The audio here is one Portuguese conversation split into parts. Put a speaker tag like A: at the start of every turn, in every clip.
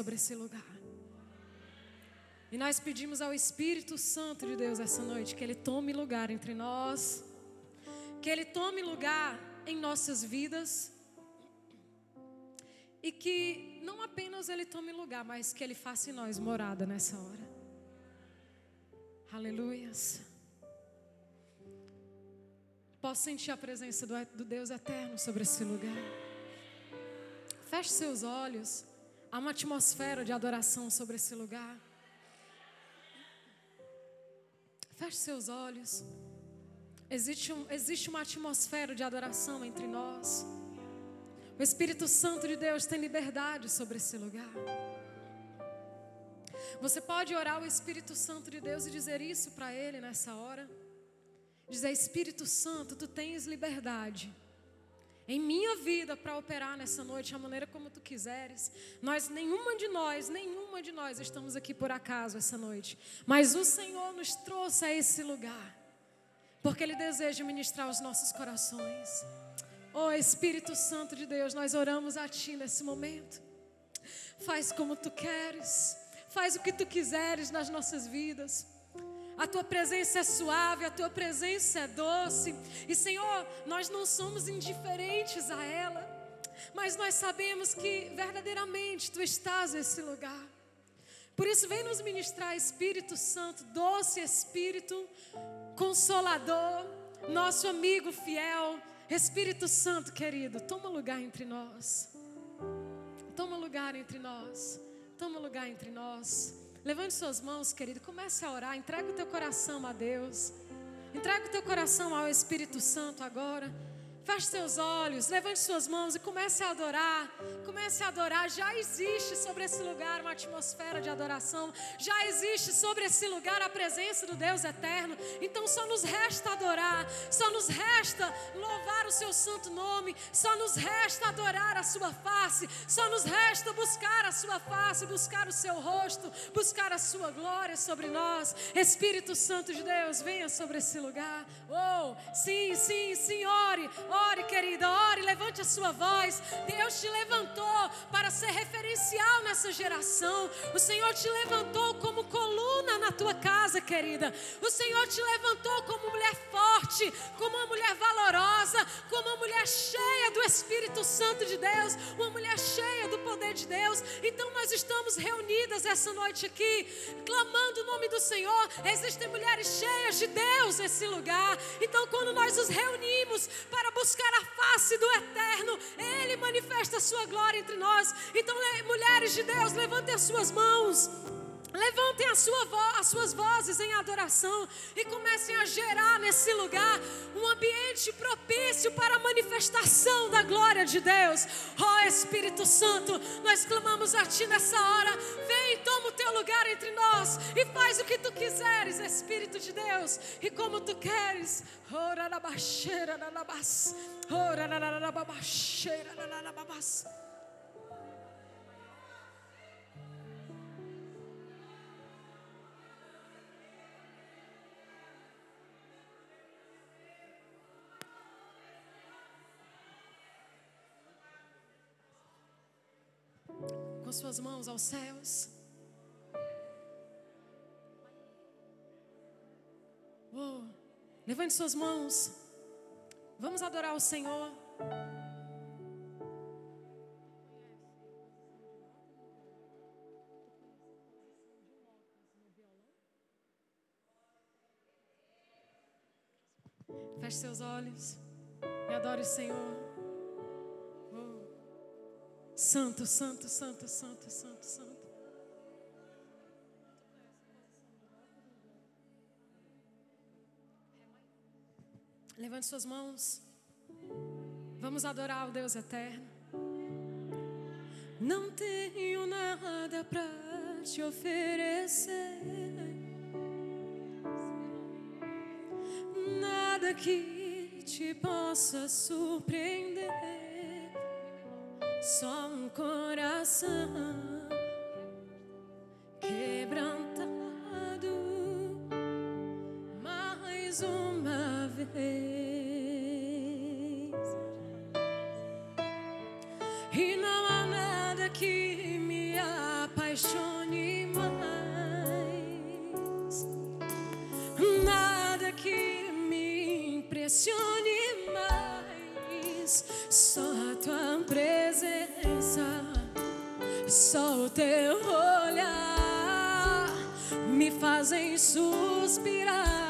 A: sobre esse lugar. E nós pedimos ao Espírito Santo de Deus essa noite que Ele tome lugar entre nós, que Ele tome lugar em nossas vidas, e que não apenas Ele tome lugar, mas que Ele faça em nós morada nessa hora. Aleluias. Posso sentir a presença do, do Deus eterno sobre esse lugar. Feche seus olhos. Há uma atmosfera de adoração sobre esse lugar. Feche seus olhos. Existe, um, existe uma atmosfera de adoração entre nós. O Espírito Santo de Deus tem liberdade sobre esse lugar. Você pode orar o Espírito Santo de Deus e dizer isso para Ele nessa hora. Dizer: Espírito Santo, tu tens liberdade em minha vida para operar nessa noite a maneira como tu quiseres. Nós, nenhuma de nós, nenhuma de nós estamos aqui por acaso essa noite. Mas o Senhor nos trouxe a esse lugar, porque Ele deseja ministrar os nossos corações. Oh Espírito Santo de Deus, nós oramos a Ti nesse momento. Faz como Tu queres, faz o que Tu quiseres nas nossas vidas. A tua presença é suave, a tua presença é doce. E Senhor, nós não somos indiferentes a ela, mas nós sabemos que verdadeiramente tu estás nesse lugar. Por isso, vem nos ministrar, Espírito Santo, doce Espírito, consolador, nosso amigo fiel. Espírito Santo, querido, toma lugar entre nós. Toma lugar entre nós. Toma lugar entre nós. Levante suas mãos, querido, comece a orar, entrega o teu coração a Deus. Entrega o teu coração ao Espírito Santo agora. Feche seus olhos, levante suas mãos e comece a adorar. Comece a adorar. Já existe sobre esse lugar uma atmosfera de adoração. Já existe sobre esse lugar a presença do Deus eterno. Então só nos resta adorar. Só nos resta louvar o seu santo nome. Só nos resta adorar a sua face. Só nos resta buscar a sua face, buscar o seu rosto, buscar a sua glória sobre nós. Espírito Santo de Deus, venha sobre esse lugar. Oh, sim, sim, sim, ore. querida, ore, levante a sua voz. Deus te levantou para ser referencial nessa geração. O Senhor te levantou como coluna na tua casa, querida. O Senhor te levantou como mulher forte, como uma mulher valorosa, como uma mulher cheia do Espírito Santo de Deus, uma mulher cheia do poder de Deus. Então nós estamos reunidas essa noite aqui, clamando o nome do Senhor. Existem mulheres cheias de Deus nesse lugar. Então quando nós nos reunimos para buscar a face do eterno, Ele manifesta a sua glória entre nós. Então, mulheres de Deus, levantem as suas mãos. Levantem a sua as suas vozes em adoração e comecem a gerar nesse lugar um ambiente propício para a manifestação da glória de Deus. Ó oh, Espírito Santo, nós clamamos a Ti nessa hora. Vem, toma o teu lugar entre nós e faz o que Tu quiseres, Espírito de Deus, e como Tu queres. Ora na baixeira, na babas. Ora na baixeira, na babas. Com suas mãos aos céus. Levante suas mãos. Vamos adorar o Senhor. Feche seus olhos e adore o Senhor. Santo, santo, santo, santo, santo, santo. Levante suas mãos. Vamos adorar o Deus eterno. Não tenho nada para te oferecer. Nada que te possa surpreender só um coração quebrantado mais uma vez. E não teu olhar me fazem suspirar.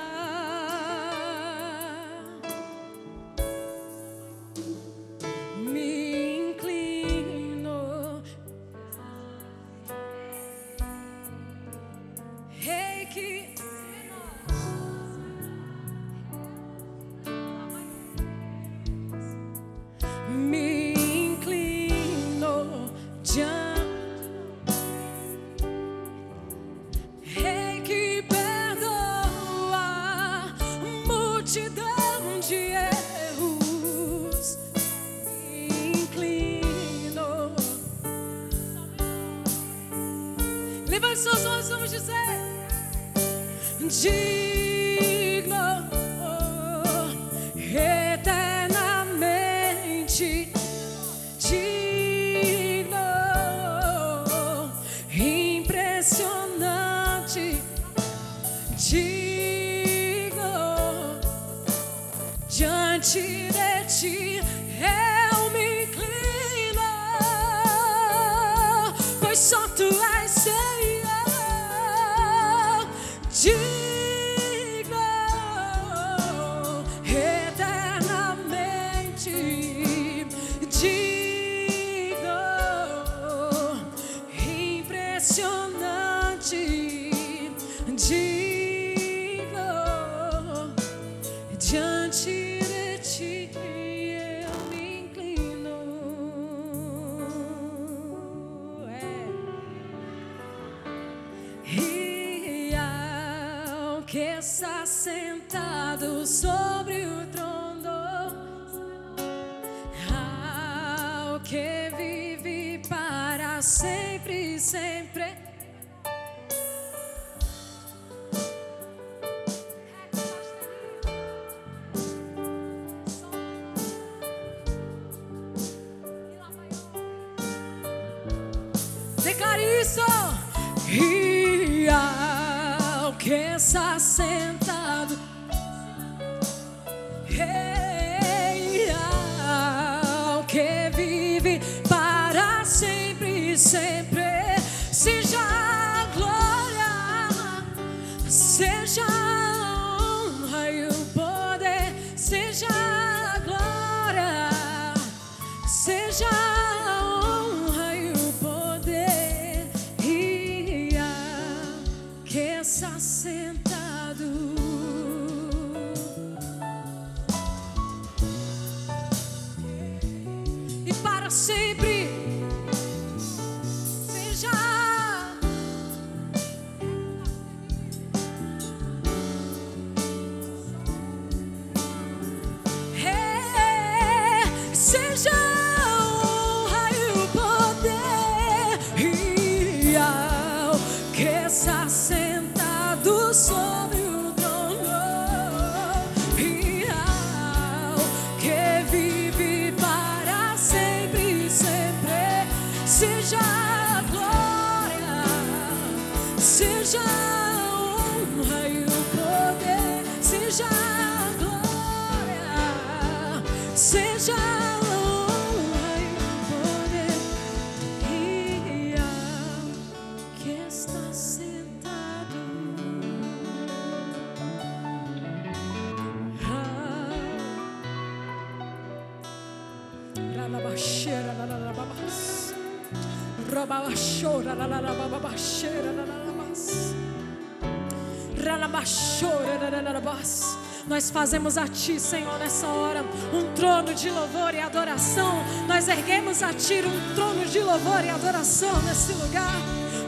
A: Nós fazemos a Ti, Senhor, nessa hora, um trono de louvor e adoração. Nós erguemos a Ti um trono de louvor e adoração nesse lugar.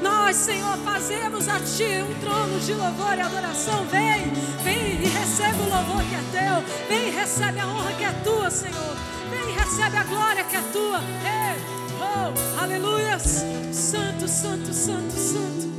A: Nós, Senhor, fazemos a Ti um trono de louvor e adoração. Vem, vem e recebe o louvor que é Teu. Vem e recebe a honra que é Tua, Senhor. Vem e recebe a glória que é Tua. Ei, oh, aleluias. Santo, santo, santo, santo.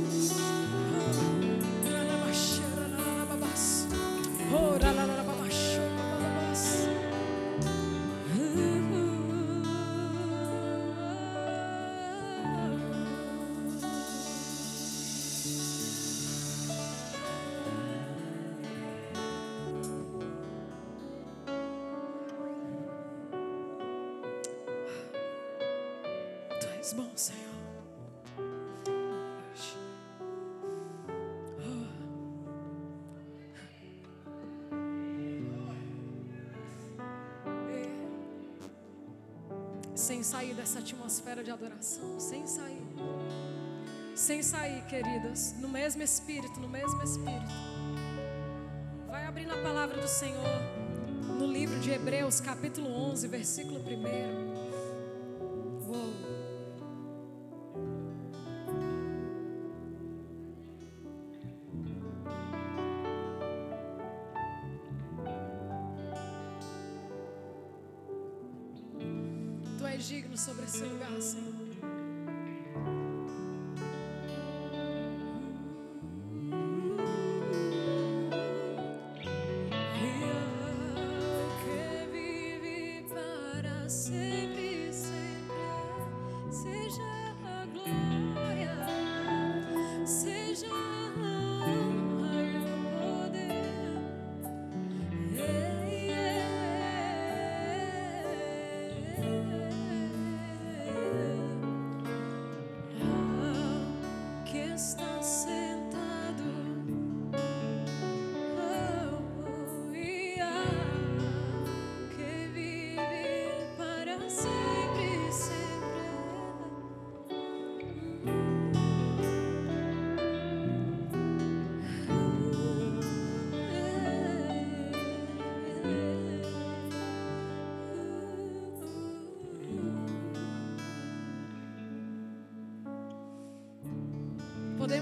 A: Sem sair dessa atmosfera de adoração, sem sair. Sem sair, queridas, no mesmo espírito, no mesmo espírito. Vai abrindo a palavra do Senhor no livro de Hebreus, capítulo 11, versículo 1. Sobre esse lugar, Senhor.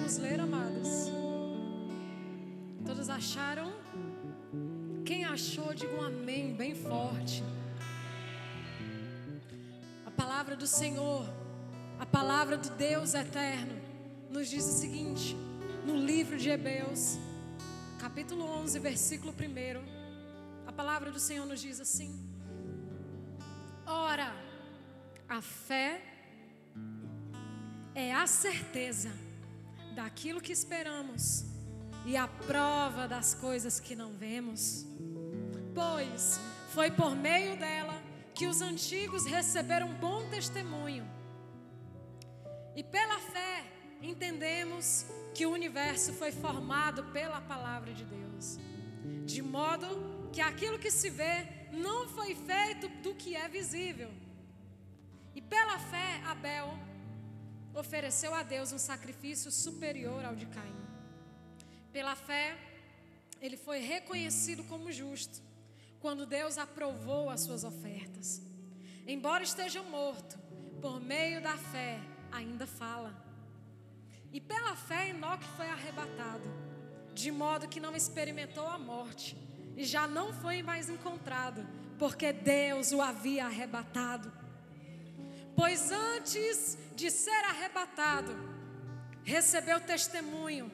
A: Podemos ler, amadas? Todos acharam? Quem achou, diga um amém bem forte. A palavra do Senhor, a palavra do Deus eterno, nos diz o seguinte, no livro de Hebreus, capítulo 11, versículo 1. A palavra do Senhor nos diz assim: Ora, a fé é a certeza daquilo que esperamos e a prova das coisas que não vemos. Pois foi por meio dela que os antigos receberam bom testemunho. E pela fé entendemos que o universo foi formado pela palavra de Deus, de modo que aquilo que se vê não foi feito do que é visível. E pela fé, Abel ofereceu a Deus um sacrifício superior ao de Caim. Pela fé, ele foi reconhecido como justo quando Deus aprovou as suas ofertas. Embora esteja morto, por meio da fé ainda fala. E pela fé Enoque foi arrebatado, de modo que não experimentou a morte e já não foi mais encontrado, porque Deus o havia arrebatado. Pois antes de ser arrebatado, recebeu testemunho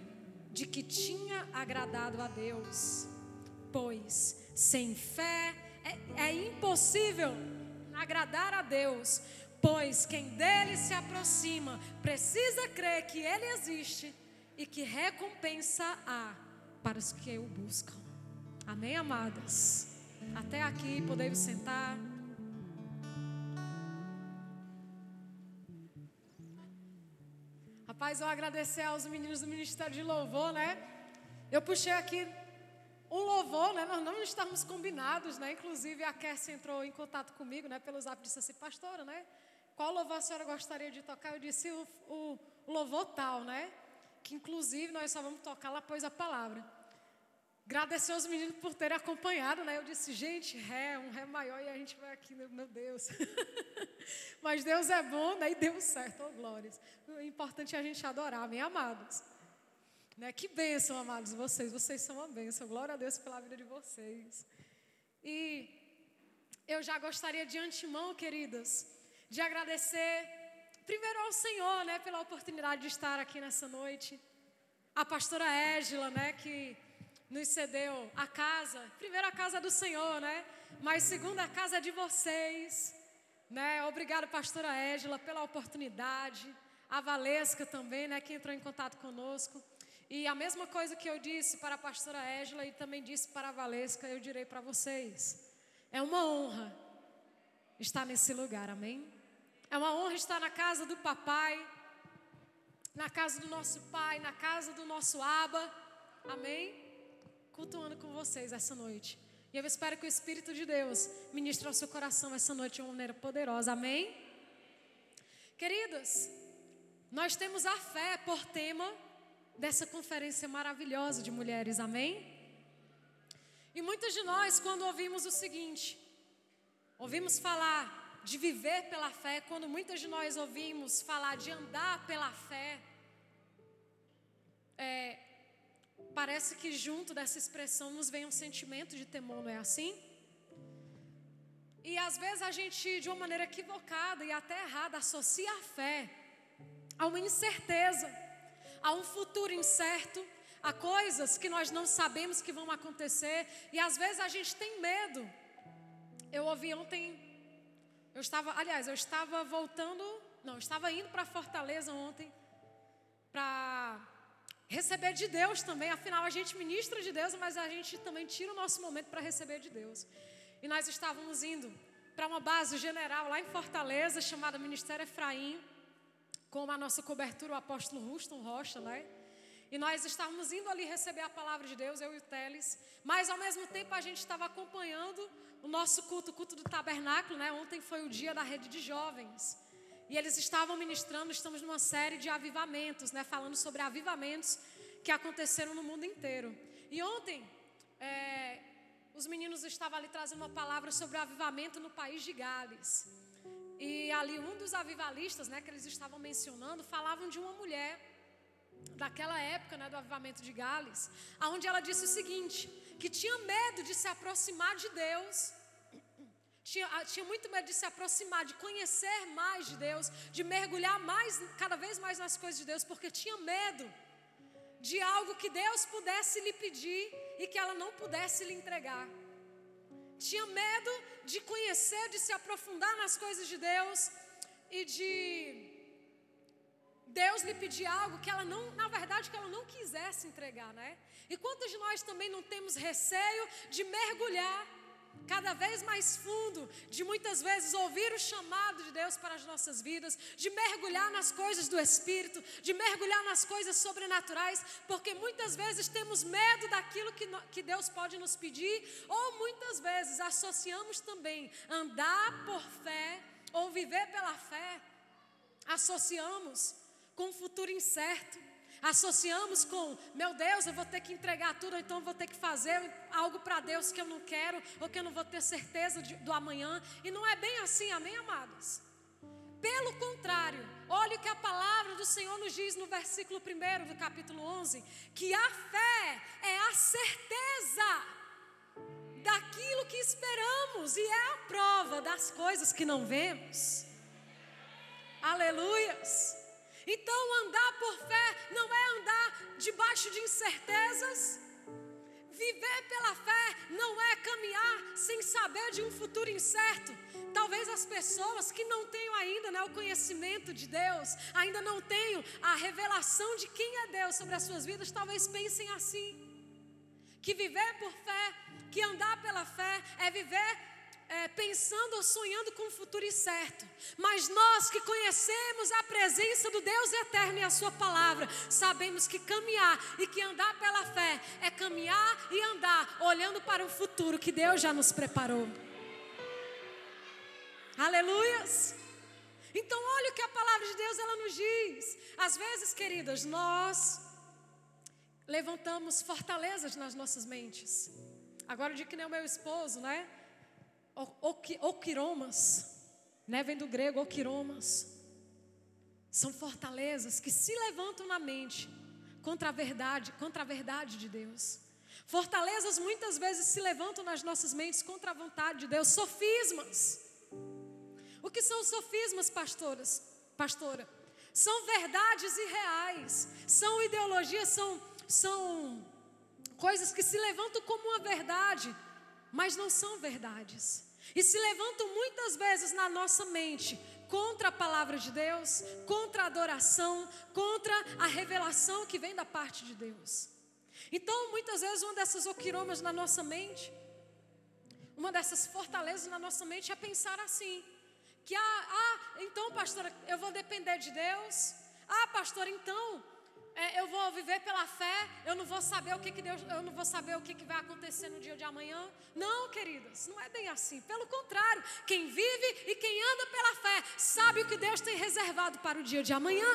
A: de que tinha agradado a Deus. Pois sem fé é, é impossível agradar a Deus, pois quem dele se aproxima precisa crer que ele existe e que recompensa há para os que o buscam. Amém, amadas? Até aqui podemos sentar. Rapaz, eu agradecer aos meninos do Ministério de Louvor, né? Eu puxei aqui um louvor, né? Nós não estávamos combinados, né? Inclusive a Cassie entrou em contato comigo, né? Pelo zap disse assim, pastora, né? Qual louvor a senhora gostaria de tocar? Eu disse o, o louvor tal, né? Que inclusive nós só vamos tocar lá após a palavra. Agradecer aos meninos por terem acompanhado, né? Eu disse, gente, ré, um ré maior e a gente vai aqui, meu Deus. Mas Deus é bom, né? E deu certo, oh glórias. O importante é a gente adorar, amém, amados. Né? Que bênção, amados, vocês. Vocês são uma bênção. Glória a Deus pela vida de vocês. E eu já gostaria de antemão, queridas, de agradecer primeiro ao Senhor, né? Pela oportunidade de estar aqui nessa noite. A pastora Égila, né? Que nos cedeu a casa, primeiro a casa do Senhor, né? Mas segundo a casa de vocês, né? Obrigado, pastora Égila, pela oportunidade. A Valesca também, né? Que entrou em contato conosco. E a mesma coisa que eu disse para a pastora Égila e também disse para a Valesca, eu direi para vocês. É uma honra estar nesse lugar, amém? É uma honra estar na casa do papai, na casa do nosso pai, na casa do nosso Aba. Amém? Cultuando com vocês essa noite. E eu espero que o Espírito de Deus ministre ao seu coração essa noite de uma maneira poderosa. Amém? Queridas, nós temos a fé por tema dessa conferência maravilhosa de mulheres. Amém? E muitos de nós, quando ouvimos o seguinte, ouvimos falar de viver pela fé, quando muitas de nós ouvimos falar de andar pela fé, é, parece que junto dessa expressão nos vem um sentimento de temor, não é assim? E às vezes a gente, de uma maneira equivocada e até errada, associa a fé a uma incerteza, a um futuro incerto, a coisas que nós não sabemos que vão acontecer, e às vezes a gente tem medo. Eu ouvi ontem eu estava, aliás, eu estava voltando, não, eu estava indo para Fortaleza ontem para receber de Deus também. Afinal, a gente ministra de Deus, mas a gente também tira o nosso momento para receber de Deus. E nós estávamos indo para uma base general lá em Fortaleza, chamada Ministério Efraim, com a nossa cobertura, o apóstolo Ruston Rocha, né? E nós estávamos indo ali receber a palavra de Deus, eu e o Teles, mas ao mesmo tempo a gente estava acompanhando o nosso culto, o culto do tabernáculo, né? Ontem foi o dia da rede de jovens. E eles estavam ministrando, estamos numa série de avivamentos, né? Falando sobre avivamentos que aconteceram no mundo inteiro. E ontem, é, os meninos estavam ali trazendo uma palavra sobre o avivamento no país de Gales. E ali um dos avivalistas, né, que eles estavam mencionando, falavam de uma mulher daquela época, né, do avivamento de Gales, aonde ela disse o seguinte: que tinha medo de se aproximar de Deus, tinha, ah, tinha muito medo de se aproximar, de conhecer mais de Deus, de mergulhar mais, cada vez mais nas coisas de Deus, porque tinha medo de algo que Deus pudesse lhe pedir e que ela não pudesse lhe entregar. Tinha medo de conhecer, de se aprofundar nas coisas de Deus e de Deus lhe pedir algo que ela não, na verdade, que ela não quisesse entregar, né? E quantos de nós também não temos receio de mergulhar cada vez mais fundo, de muitas vezes ouvir o chamado de Deus para as nossas vidas, de mergulhar nas coisas do Espírito, de mergulhar nas coisas sobrenaturais, porque muitas vezes temos medo daquilo que, que Deus pode nos pedir, ou muitas vezes associamos também andar por fé ou viver pela fé, associamos com um futuro incerto. Associamos com, meu Deus, eu vou ter que entregar tudo, ou então vou ter que fazer algo para Deus que eu não quero, ou que eu não vou ter certeza de, do amanhã. E não é bem assim, amém, amados? Pelo contrário, olha o que a palavra do Senhor nos diz no versículo 1 do capítulo 11: que a fé é a certeza daquilo que esperamos e é a prova das coisas que não vemos. Aleluias. Então, andar por fé não é andar debaixo de incertezas. Viver pela fé não é caminhar sem saber de um futuro incerto. Talvez as pessoas que não tenham ainda né, o conhecimento de Deus, ainda não tenham a revelação de quem é Deus sobre as suas vidas, talvez pensem assim: que viver por fé, que andar pela fé é viver é, pensando ou sonhando com um futuro incerto, mas nós que conhecemos a presença do Deus eterno e a Sua palavra, sabemos que caminhar e que andar pela fé é caminhar e andar olhando para o futuro que Deus já nos preparou. Aleluias! Então, olha o que a palavra de Deus ela nos diz. Às vezes, queridas, nós levantamos fortalezas nas nossas mentes. Agora, de que nem o meu esposo, né? Oquiromas, né? vem do grego oquiromas. São fortalezas que se levantam na mente contra a verdade, contra a verdade de Deus. Fortalezas muitas vezes se levantam nas nossas mentes contra a vontade de Deus. Sofismas. O que são sofismas, pastoras? Pastora, são verdades irreais, são ideologias, são, são coisas que se levantam como uma verdade, mas não são verdades e se levantam muitas vezes na nossa mente contra a palavra de Deus, contra a adoração, contra a revelação que vem da parte de Deus. Então, muitas vezes, uma dessas oquiromas na nossa mente, uma dessas fortalezas na nossa mente é pensar assim: Que, ah, ah então, pastora, eu vou depender de Deus. Ah, pastora, então, é, eu vou viver pela fé, eu não vou saber o que, que Deus, eu não vou saber o que, que vai acontecer no dia de amanhã. Não, queridas, não é bem assim. Pelo contrário, quem vive e quem anda pela fé sabe o que Deus tem reservado para o dia de amanhã.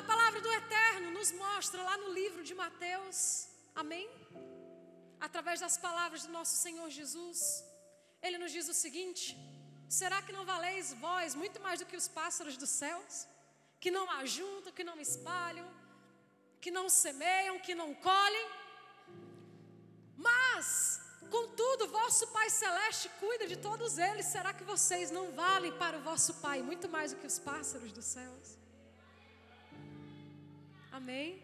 A: A palavra do Eterno nos mostra lá no livro de Mateus, amém? Através das palavras do nosso Senhor Jesus, ele nos diz o seguinte: será que não valeis vós muito mais do que os pássaros dos céus? Que não ajuntam, que não espalham, que não semeiam, que não colhem. Mas, contudo, vosso Pai Celeste cuida de todos eles. Será que vocês não valem para o vosso Pai muito mais do que os pássaros dos céus? Amém?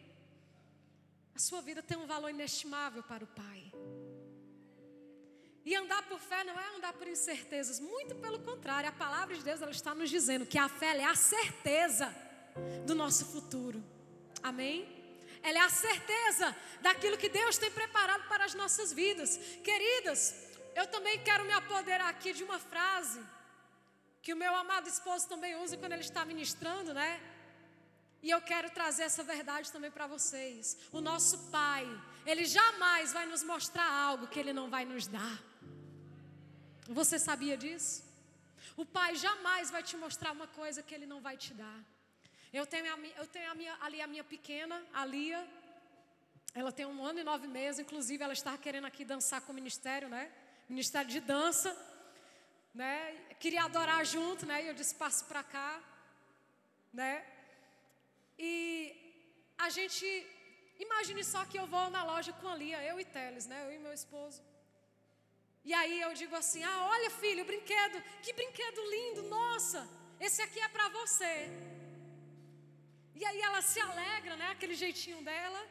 A: A sua vida tem um valor inestimável para o Pai. E andar por fé não é andar por incertezas, muito pelo contrário, a palavra de Deus ela está nos dizendo que a fé é a certeza do nosso futuro. Amém? Ela é a certeza daquilo que Deus tem preparado para as nossas vidas. Queridas, eu também quero me apoderar aqui de uma frase que o meu amado esposo também usa quando ele está ministrando, né? E eu quero trazer essa verdade também para vocês. O nosso Pai, Ele jamais vai nos mostrar algo que Ele não vai nos dar. Você sabia disso? O Pai jamais vai te mostrar uma coisa que Ele não vai te dar. Eu tenho, eu tenho a minha, ali a minha pequena, a Lia. Ela tem um ano e nove meses. Inclusive, ela está querendo aqui dançar com o ministério, né? Ministério de dança. Né? Queria adorar junto, né? E eu disse, passo para cá. Né? E a gente... Imagine só que eu vou na loja com a Lia, eu e Teles, né? Eu e meu esposo. E aí eu digo assim: ah, olha filho, brinquedo, que brinquedo lindo, nossa, esse aqui é para você. E aí ela se alegra, né? Aquele jeitinho dela.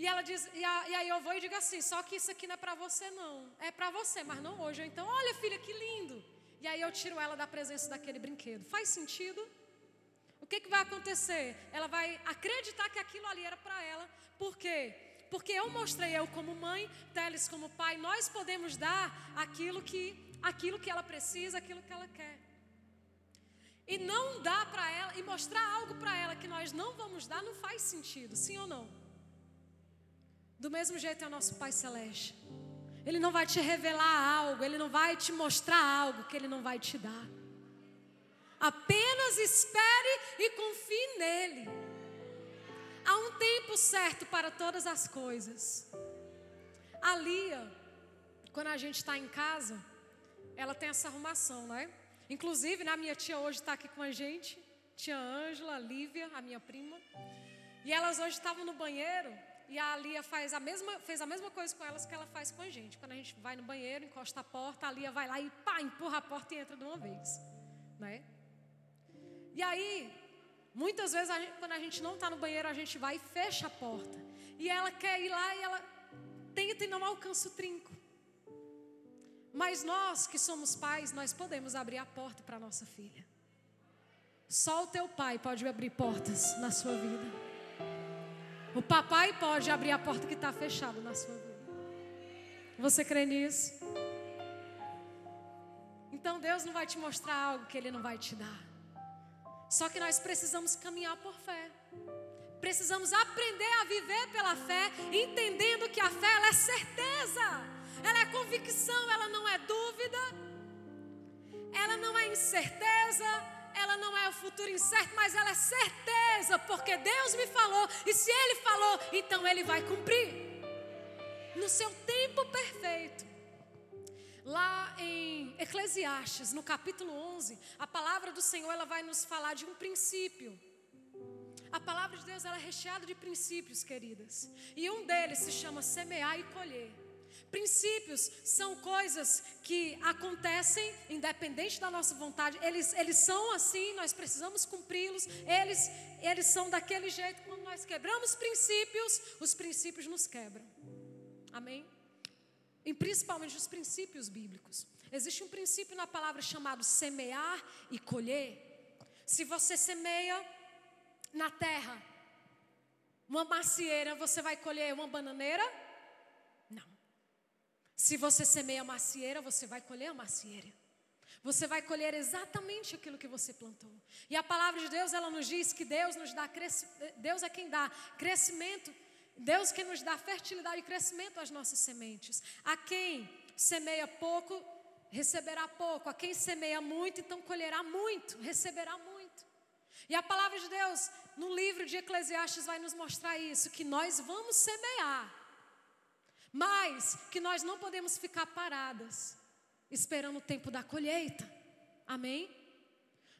A: E ela diz, e, a, e aí eu vou e digo assim: só que isso aqui não é para você, não. É para você, mas não hoje. Então, olha, filha, que lindo. E aí eu tiro ela da presença daquele brinquedo. Faz sentido? O que, que vai acontecer? Ela vai acreditar que aquilo ali era para ela. Por quê? Porque eu mostrei eu como mãe, Teles como pai, nós podemos dar aquilo que, aquilo que ela precisa, aquilo que ela quer. E não dá para ela, e mostrar algo para ela que nós não vamos dar, não faz sentido, sim ou não? Do mesmo jeito é o nosso Pai Celeste. Ele não vai te revelar algo, ele não vai te mostrar algo que ele não vai te dar. Apenas espere e confie nele. Há um tempo certo para todas as coisas. A Lia, quando a gente está em casa, ela tem essa arrumação, não é? Inclusive, né, a minha tia hoje está aqui com a gente, tia Ângela, Lívia, a minha prima. E elas hoje estavam no banheiro e a Lia faz a mesma, fez a mesma coisa com elas que ela faz com a gente. Quando a gente vai no banheiro, encosta a porta, a Lia vai lá e pá, empurra a porta e entra de uma vez. Né? E aí, muitas vezes, a gente, quando a gente não está no banheiro, a gente vai e fecha a porta. E ela quer ir lá e ela tenta e não alcança o trinco. Mas nós que somos pais, nós podemos abrir a porta para nossa filha. Só o teu pai pode abrir portas na sua vida. O papai pode abrir a porta que está fechada na sua vida. Você crê nisso? Então Deus não vai te mostrar algo que Ele não vai te dar. Só que nós precisamos caminhar por fé. Precisamos aprender a viver pela fé, entendendo que a fé ela é certeza ela é convicção, ela não é dúvida, ela não é incerteza, ela não é o futuro incerto, mas ela é certeza, porque Deus me falou, e se Ele falou, então Ele vai cumprir, no seu tempo perfeito. Lá em Eclesiastes, no capítulo 11, a palavra do Senhor ela vai nos falar de um princípio. A palavra de Deus ela é recheada de princípios, queridas. E um deles se chama semear e colher. Princípios são coisas que acontecem independente da nossa vontade. Eles, eles são assim, nós precisamos cumpri-los. Eles, eles são daquele jeito. Quando nós quebramos princípios, os princípios nos quebram. Amém? E principalmente os princípios bíblicos. Existe um princípio na palavra chamado semear e colher. Se você semeia na terra uma macieira, você vai colher uma bananeira? Se você semeia macieira, você vai colher a macieira. Você vai colher exatamente aquilo que você plantou. E a palavra de Deus, ela nos diz que Deus nos dá Deus é quem dá crescimento, Deus que nos dá fertilidade e crescimento às nossas sementes. A quem semeia pouco, receberá pouco. A quem semeia muito, então colherá muito, receberá muito. E a palavra de Deus, no livro de Eclesiastes, vai nos mostrar isso: que nós vamos semear, mas que nós não podemos ficar paradas, esperando o tempo da colheita. Amém?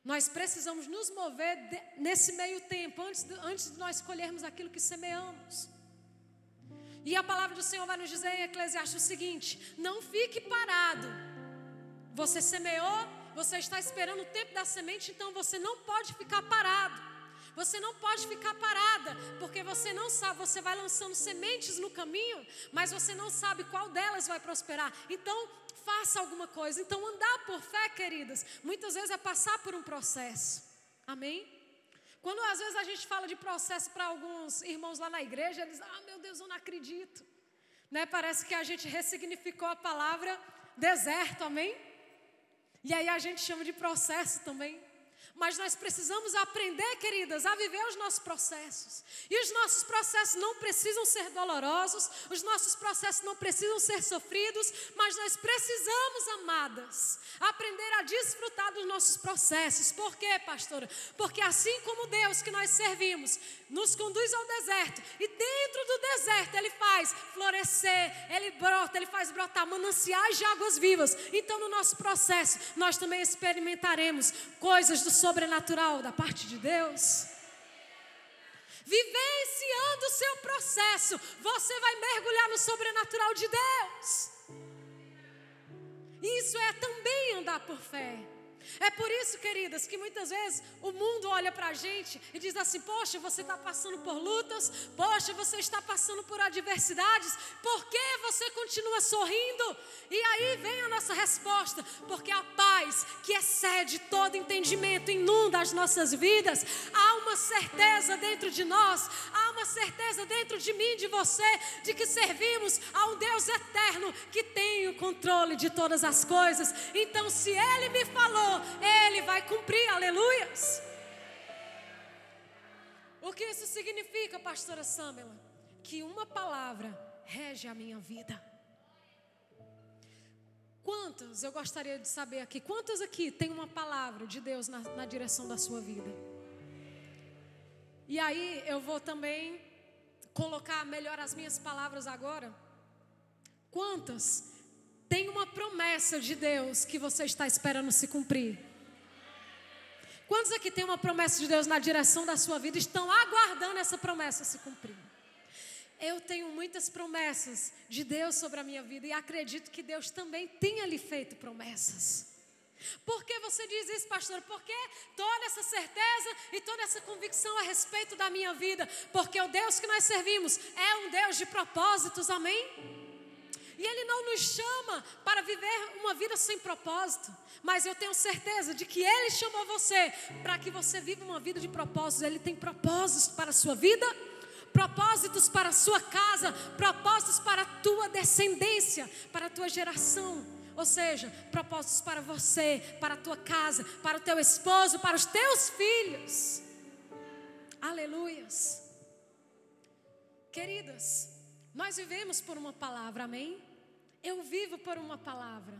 A: Nós precisamos nos mover nesse meio tempo, antes de, antes de nós colhermos aquilo que semeamos. E a palavra do Senhor vai nos dizer em Eclesiastes o seguinte: não fique parado. Você semeou, você está esperando o tempo da semente, então você não pode ficar parado. Você não pode ficar parada, porque você não sabe, você vai lançando sementes no caminho, mas você não sabe qual delas vai prosperar. Então, faça alguma coisa. Então, andar por fé, queridas, muitas vezes é passar por um processo. Amém? Quando às vezes a gente fala de processo para alguns irmãos lá na igreja, eles, ah, meu Deus, eu não acredito. Né? Parece que a gente ressignificou a palavra deserto, amém? E aí a gente chama de processo também. Mas nós precisamos aprender, queridas, a viver os nossos processos. E os nossos processos não precisam ser dolorosos, os nossos processos não precisam ser sofridos, mas nós precisamos, amadas, aprender a desfrutar dos nossos processos. Por quê, pastora? Porque assim como Deus que nós servimos nos conduz ao deserto, e dentro do deserto Ele faz florescer, Ele brota, Ele faz brotar mananciais de águas vivas. Então, no nosso processo, nós também experimentaremos coisas do sobrenatural da parte de Deus. Vivenciando o seu processo, você vai mergulhar no sobrenatural de Deus. Isso é também andar por fé. É por isso, queridas, que muitas vezes o mundo olha para a gente e diz assim: Poxa, você está passando por lutas, poxa, você está passando por adversidades, por que você continua sorrindo? E aí vem a nossa resposta: porque a paz que excede todo entendimento inunda as nossas vidas, há uma certeza dentro de nós, há uma certeza dentro de mim, de você, de que servimos a um Deus eterno que tem o controle de todas as coisas. Então, se Ele me falou, ele vai cumprir, aleluias. O que isso significa, pastora Samela? Que uma palavra rege a minha vida. Quantos, eu gostaria de saber aqui, quantos aqui tem uma palavra de Deus na, na direção da sua vida? E aí eu vou também colocar melhor as minhas palavras agora. Quantas tem uma promessa de Deus que você está esperando se cumprir? Quantos aqui tem uma promessa de Deus na direção da sua vida estão aguardando essa promessa se cumprir? Eu tenho muitas promessas de Deus sobre a minha vida e acredito que Deus também tenha lhe feito promessas. Por que você diz isso, pastor? Porque toda essa certeza e toda essa convicção a respeito da minha vida, porque o Deus que nós servimos é um Deus de propósitos, amém? E Ele não nos chama para viver uma vida sem propósito. Mas eu tenho certeza de que Ele chamou você para que você viva uma vida de propósitos. Ele tem propósitos para a sua vida, propósitos para a sua casa, propósitos para a tua descendência, para a tua geração. Ou seja, propósitos para você, para a tua casa, para o teu esposo, para os teus filhos. Aleluias. Queridas, nós vivemos por uma palavra, amém? Eu vivo por uma palavra.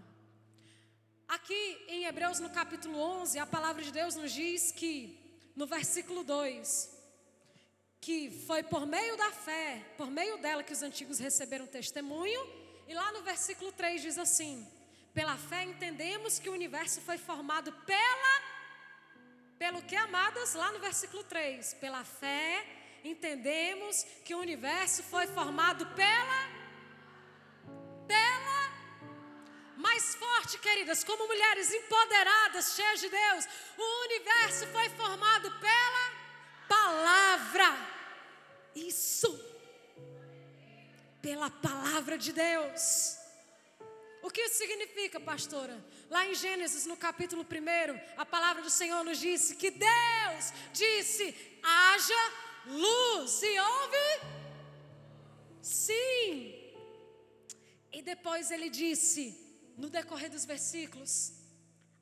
A: Aqui em Hebreus, no capítulo 11, a palavra de Deus nos diz que, no versículo 2, que foi por meio da fé, por meio dela que os antigos receberam testemunho, e lá no versículo 3 diz assim: pela fé entendemos que o universo foi formado pela, pelo que amadas, lá no versículo 3, pela fé entendemos que o universo foi formado pela pela mais forte, queridas, como mulheres empoderadas, cheias de Deus. O universo foi formado pela palavra. Isso. Pela palavra de Deus. O que isso significa, pastora? Lá em Gênesis, no capítulo 1, a palavra do Senhor nos disse que Deus disse: haja luz. E houve? Sim. E depois ele disse, no decorrer dos versículos,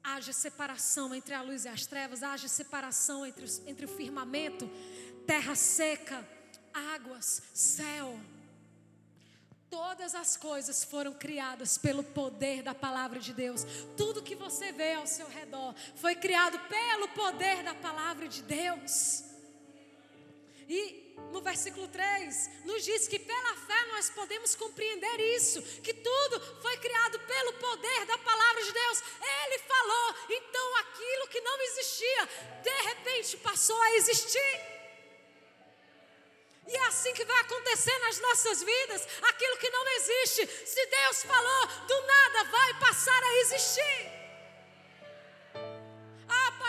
A: haja separação entre a luz e as trevas, haja separação entre, os, entre o firmamento, terra seca, águas, céu. Todas as coisas foram criadas pelo poder da palavra de Deus. Tudo que você vê ao seu redor foi criado pelo poder da palavra de Deus. E no versículo 3 nos diz que pela fé nós podemos compreender isso, que tudo foi criado pelo poder da palavra de Deus. Ele falou, então aquilo que não existia, de repente passou a existir. E é assim que vai acontecer nas nossas vidas. Aquilo que não existe, se Deus falou, do nada vai passar a existir.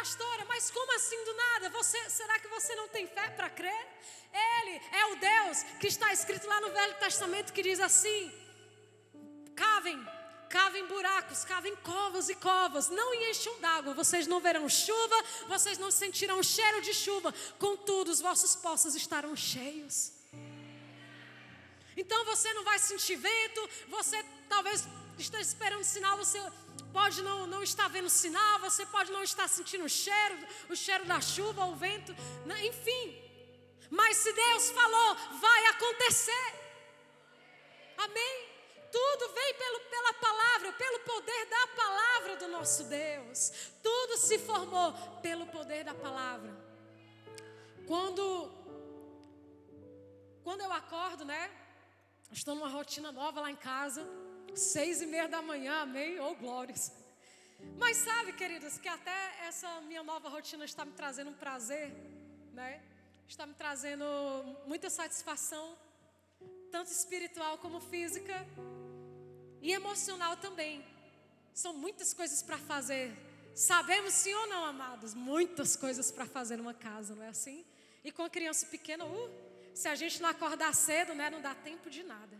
A: Pastora, mas como assim do nada? Você, será que você não tem fé para crer? Ele é o Deus que está escrito lá no Velho Testamento que diz assim: cavem cavem buracos, cavem covas e covas, não encham d'água, vocês não verão chuva, vocês não sentirão cheiro de chuva, contudo, os vossos poços estarão cheios. Então você não vai sentir vento, você talvez esteja esperando sinal, você pode não, não estar vendo sinal, você pode não estar sentindo o cheiro, o cheiro da chuva, o vento, né, enfim. Mas se Deus falou, vai acontecer. Amém? Tudo vem pelo, pela palavra, pelo poder da palavra do nosso Deus. Tudo se formou pelo poder da palavra. Quando, quando eu acordo, né? Estou numa rotina nova lá em casa. Seis e meia da manhã, amém? Ou oh, glórias. Mas sabe, queridos, que até essa minha nova rotina está me trazendo um prazer, né? Está me trazendo muita satisfação, tanto espiritual como física e emocional também. São muitas coisas para fazer. Sabemos sim ou não, amados? Muitas coisas para fazer numa casa, não é assim? E com a criança pequena, uh, se a gente não acordar cedo, né, não dá tempo de nada.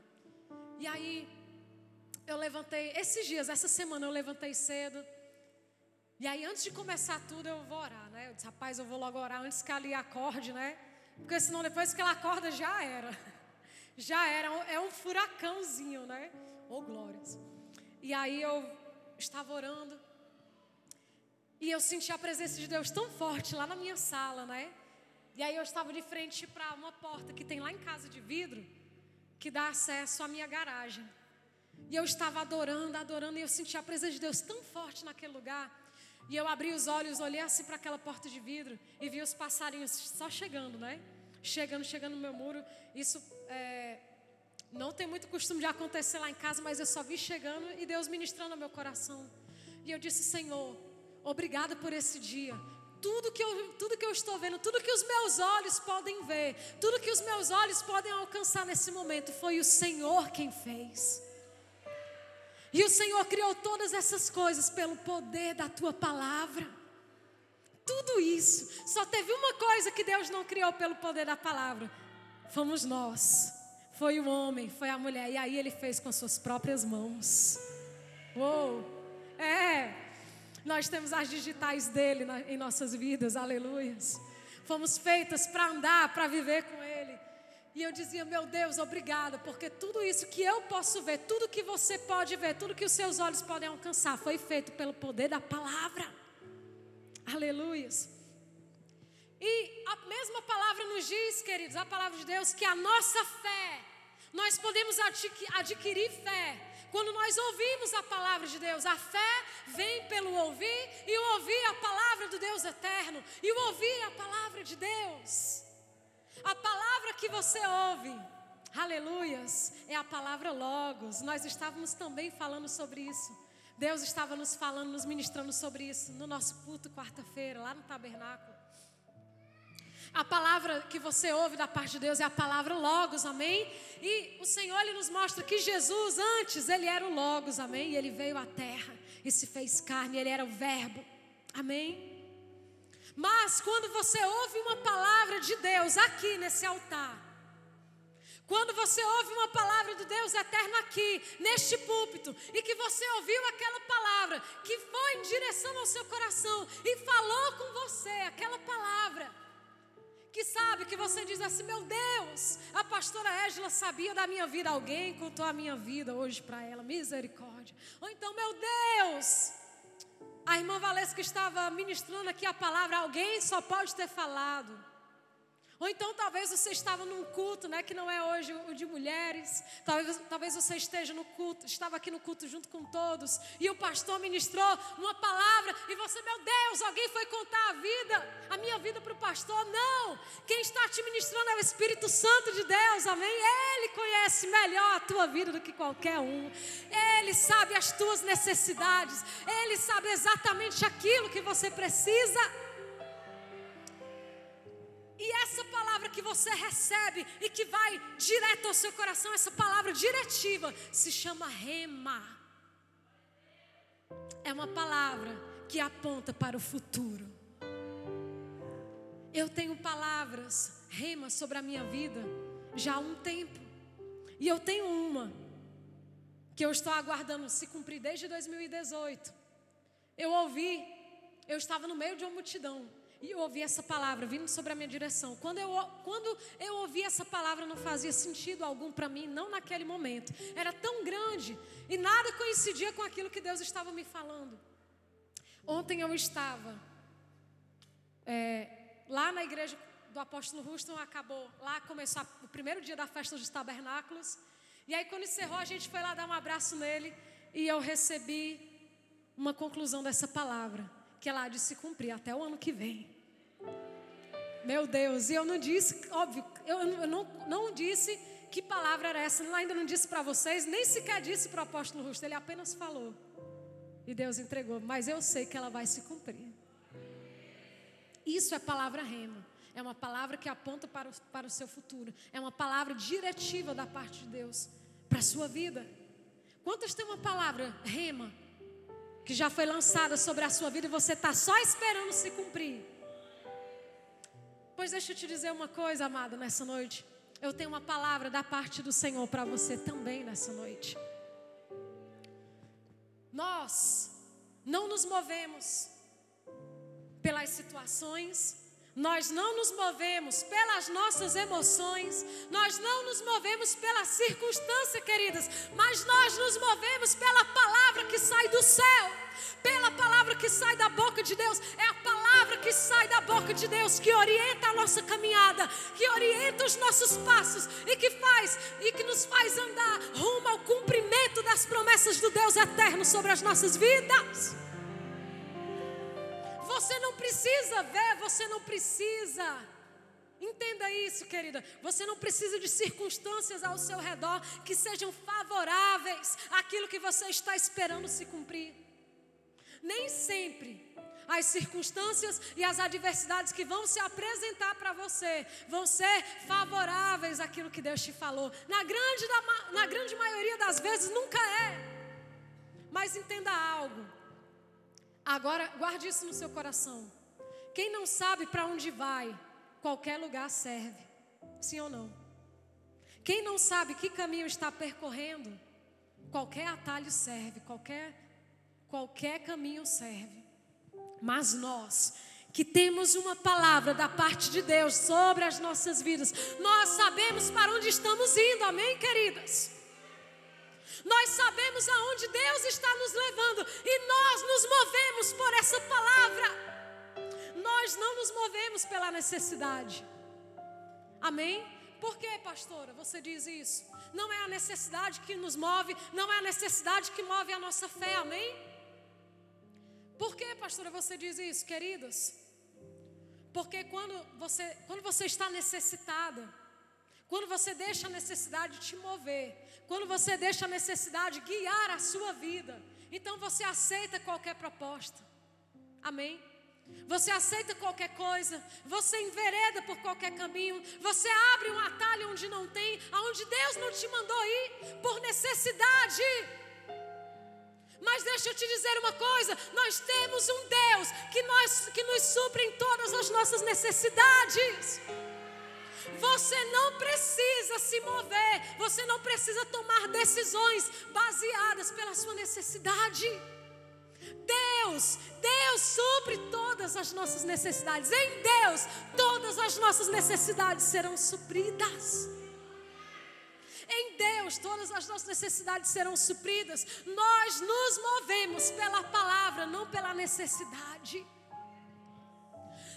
A: E aí, eu levantei, esses dias, essa semana eu levantei cedo. E aí, antes de começar tudo, eu vou orar, né? Eu disse, rapaz, eu vou logo orar antes que ali acorde, né? Porque senão depois que ela acorda, já era. Já era, é um furacãozinho, né? Oh, glórias. E aí eu estava orando. E eu senti a presença de Deus tão forte lá na minha sala, né? E aí eu estava de frente para uma porta que tem lá em casa de vidro, que dá acesso à minha garagem. E eu estava adorando, adorando, e eu senti a presença de Deus tão forte naquele lugar. E eu abri os olhos, olhei assim para aquela porta de vidro e vi os passarinhos só chegando, né? Chegando, chegando no meu muro. Isso é, não tem muito costume de acontecer lá em casa, mas eu só vi chegando e Deus ministrando ao meu coração. E eu disse: Senhor, obrigado por esse dia. Tudo que, eu, tudo que eu estou vendo, tudo que os meus olhos podem ver, tudo que os meus olhos podem alcançar nesse momento, foi o Senhor quem fez. E o Senhor criou todas essas coisas pelo poder da tua palavra. Tudo isso. Só teve uma coisa que Deus não criou pelo poder da palavra. Fomos nós. Foi o homem, foi a mulher. E aí ele fez com as suas próprias mãos. Uou! É! Nós temos as digitais dele em nossas vidas, aleluias. Fomos feitas para andar, para viver com ele. E eu dizia, meu Deus, obrigada, porque tudo isso que eu posso ver, tudo que você pode ver, tudo que os seus olhos podem alcançar, foi feito pelo poder da palavra. Aleluias. E a mesma palavra nos diz, queridos, a palavra de Deus, que a nossa fé, nós podemos adquirir fé quando nós ouvimos a palavra de Deus. A fé vem pelo ouvir e o ouvir a palavra do Deus eterno e o ouvir a palavra de Deus. A palavra você ouve, aleluias, é a palavra Logos. Nós estávamos também falando sobre isso. Deus estava nos falando, nos ministrando sobre isso no nosso culto quarta-feira, lá no tabernáculo. A palavra que você ouve da parte de Deus é a palavra Logos, amém? E o Senhor ele nos mostra que Jesus, antes, ele era o Logos, amém? E ele veio à terra e se fez carne, ele era o Verbo, amém? Mas quando você ouve uma palavra de Deus aqui nesse altar, quando você ouve uma palavra do Deus eterno aqui, neste púlpito, e que você ouviu aquela palavra que foi em direção ao seu coração e falou com você aquela palavra, que sabe que você diz assim: meu Deus, a pastora Égila sabia da minha vida, alguém contou a minha vida hoje para ela, misericórdia. Ou então, meu Deus, A irmã Valesca estava ministrando aqui a palavra, alguém só pode ter falado. Ou então talvez você estava num culto, né, que não é hoje o de mulheres. Talvez, talvez você esteja no culto, estava aqui no culto junto com todos, e o pastor ministrou uma palavra e você, meu Deus, alguém foi contar a vida, a minha vida para o pastor? Não. Quem está te ministrando é o Espírito Santo de Deus. Amém. Ele conhece melhor a tua vida do que qualquer um. Ele sabe as tuas necessidades. Ele sabe exatamente aquilo que você precisa. E essa palavra que você recebe e que vai direto ao seu coração, essa palavra diretiva, se chama rema. É uma palavra que aponta para o futuro. Eu tenho palavras, rema, sobre a minha vida já há um tempo. E eu tenho uma que eu estou aguardando se cumprir desde 2018. Eu ouvi, eu estava no meio de uma multidão. E eu ouvi essa palavra vindo sobre a minha direção. Quando eu, quando eu ouvi essa palavra, não fazia sentido algum para mim, não naquele momento. Era tão grande e nada coincidia com aquilo que Deus estava me falando. Ontem eu estava é, lá na igreja do apóstolo Ruston, acabou. Lá começou a, o primeiro dia da festa dos tabernáculos. E aí, quando encerrou, a gente foi lá dar um abraço nele. E eu recebi uma conclusão dessa palavra, que ela há de se cumprir até o ano que vem. Meu Deus, e eu não disse, óbvio, eu, não, não disse que palavra era essa, ainda não disse para vocês, nem sequer disse para o apóstolo Rusto, ele apenas falou. E Deus entregou, mas eu sei que ela vai se cumprir. Isso é palavra rema. É uma palavra que aponta para o, para o seu futuro. É uma palavra diretiva da parte de Deus para a sua vida. Quantas tem uma palavra rema que já foi lançada sobre a sua vida e você está só esperando se cumprir? Pois deixa eu te dizer uma coisa, amado, nessa noite. Eu tenho uma palavra da parte do Senhor para você também nessa noite. Nós não nos movemos pelas situações, nós não nos movemos pelas nossas emoções, nós não nos movemos pela circunstância, queridas, mas nós nos movemos pela palavra que sai do céu, pela palavra que sai da boca de Deus. É a palavra que sai da boca de Deus que orienta a nossa caminhada, que orienta os nossos passos e que faz e que nos faz andar rumo ao cumprimento das promessas do Deus eterno sobre as nossas vidas. Você não precisa ver, você não precisa. Entenda isso, querida. Você não precisa de circunstâncias ao seu redor que sejam favoráveis àquilo que você está esperando se cumprir. Nem sempre as circunstâncias e as adversidades que vão se apresentar para você vão ser favoráveis àquilo que Deus te falou. Na grande, na grande maioria das vezes, nunca é. Mas entenda algo. Agora, guarde isso no seu coração. Quem não sabe para onde vai, qualquer lugar serve. Sim ou não? Quem não sabe que caminho está percorrendo, qualquer atalho serve, qualquer qualquer caminho serve. Mas nós que temos uma palavra da parte de Deus sobre as nossas vidas, nós sabemos para onde estamos indo. Amém, queridas. Nós sabemos aonde Deus está nos levando e nós nos movemos por essa palavra. Nós não nos movemos pela necessidade. Amém? Por que, pastora, você diz isso? Não é a necessidade que nos move, não é a necessidade que move a nossa fé, amém? Por que, pastora, você diz isso, queridas? Porque quando você, quando você está necessitada, quando você deixa a necessidade te mover, quando você deixa a necessidade guiar a sua vida, então você aceita qualquer proposta. Amém? Você aceita qualquer coisa, você envereda por qualquer caminho, você abre um atalho onde não tem, aonde Deus não te mandou ir, por necessidade. Mas deixa eu te dizer uma coisa: nós temos um Deus que, nós, que nos supre em todas as nossas necessidades. Você não precisa se mover, você não precisa tomar decisões baseadas pela sua necessidade. Deus, Deus supre todas as nossas necessidades. Em Deus, todas as nossas necessidades serão supridas. Em Deus, todas as nossas necessidades serão supridas. Nós nos movemos pela palavra, não pela necessidade.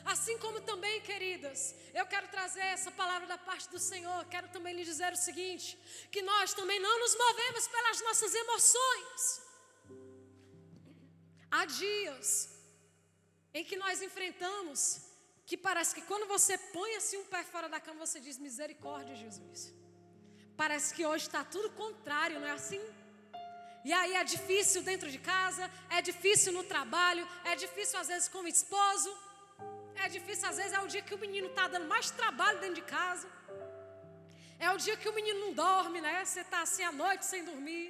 A: Assim como também, queridas, eu quero trazer essa palavra da parte do Senhor. Quero também lhe dizer o seguinte: que nós também não nos movemos pelas nossas emoções. Há dias em que nós enfrentamos que parece que quando você põe assim um pé fora da cama, você diz misericórdia, Jesus. Parece que hoje está tudo contrário, não é assim? E aí é difícil dentro de casa, é difícil no trabalho, é difícil às vezes com o esposo, é difícil às vezes é o dia que o menino está dando mais trabalho dentro de casa. É o dia que o menino não dorme, né? Você está assim à noite sem dormir.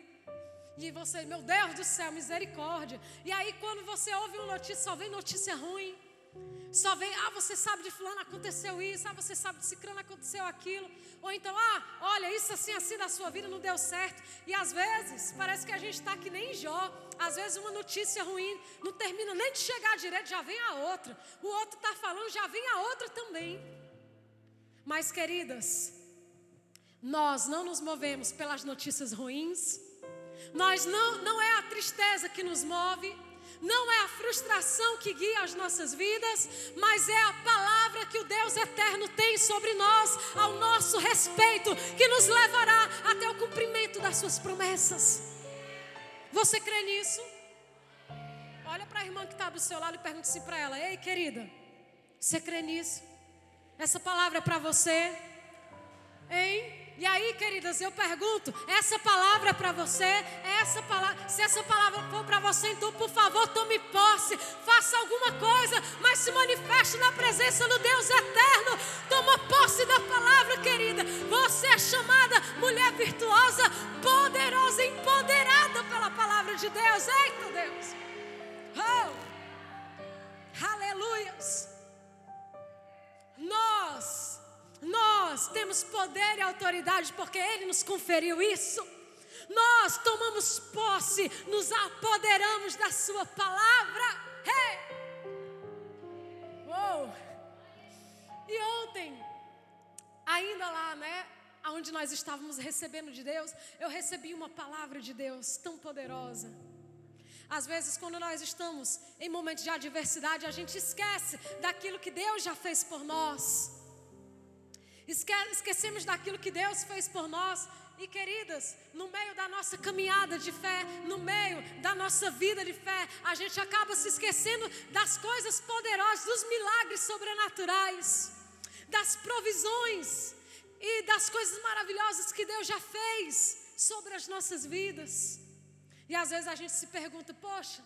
A: E você, meu Deus do céu, misericórdia. E aí quando você ouve uma notícia, só vem notícia ruim. Só vem, ah, você sabe de fulano aconteceu isso, ah, você sabe de ciclano aconteceu aquilo. Ou então, ah, olha, isso assim, assim da sua vida não deu certo. E às vezes, parece que a gente está que nem Jó. Às vezes uma notícia ruim não termina nem de chegar direito, já vem a outra. O outro está falando, já vem a outra também. Mas, queridas, nós não nos movemos pelas notícias ruins. Nós não, não é a tristeza que nos move não é a frustração que guia as nossas vidas, mas é a palavra que o Deus eterno tem sobre nós, ao nosso respeito, que nos levará até o cumprimento das suas promessas. Você crê nisso? Olha para a irmã que está do seu lado e pergunte assim para ela: Ei, querida, você crê nisso? Essa palavra é para você? Hein? E aí, queridas, eu pergunto: essa palavra para você? Essa palavra, se essa palavra for para você, então por favor, tome posse, faça alguma coisa, mas se manifeste na presença do Deus eterno. Toma posse da palavra, querida. Você é chamada mulher virtuosa, poderosa, empoderada pela palavra de Deus. Eita Deus! Oh! Aleluias! Nós nós temos poder e autoridade porque Ele nos conferiu isso. Nós tomamos posse, nos apoderamos da Sua palavra. Hey! Uou! E ontem, ainda lá, né? Onde nós estávamos recebendo de Deus, eu recebi uma palavra de Deus tão poderosa. Às vezes, quando nós estamos em momentos de adversidade, a gente esquece daquilo que Deus já fez por nós. Esquecemos daquilo que Deus fez por nós. E queridas, no meio da nossa caminhada de fé, no meio da nossa vida de fé, a gente acaba se esquecendo das coisas poderosas, dos milagres sobrenaturais, das provisões e das coisas maravilhosas que Deus já fez sobre as nossas vidas. E às vezes a gente se pergunta: poxa,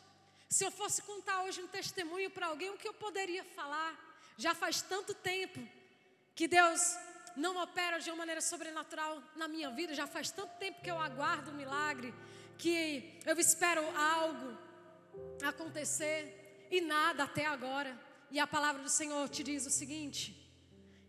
A: se eu fosse contar hoje um testemunho para alguém, o que eu poderia falar? Já faz tanto tempo que Deus não opera de uma maneira sobrenatural na minha vida. Já faz tanto tempo que eu aguardo um milagre, que eu espero algo acontecer e nada até agora. E a palavra do Senhor te diz o seguinte: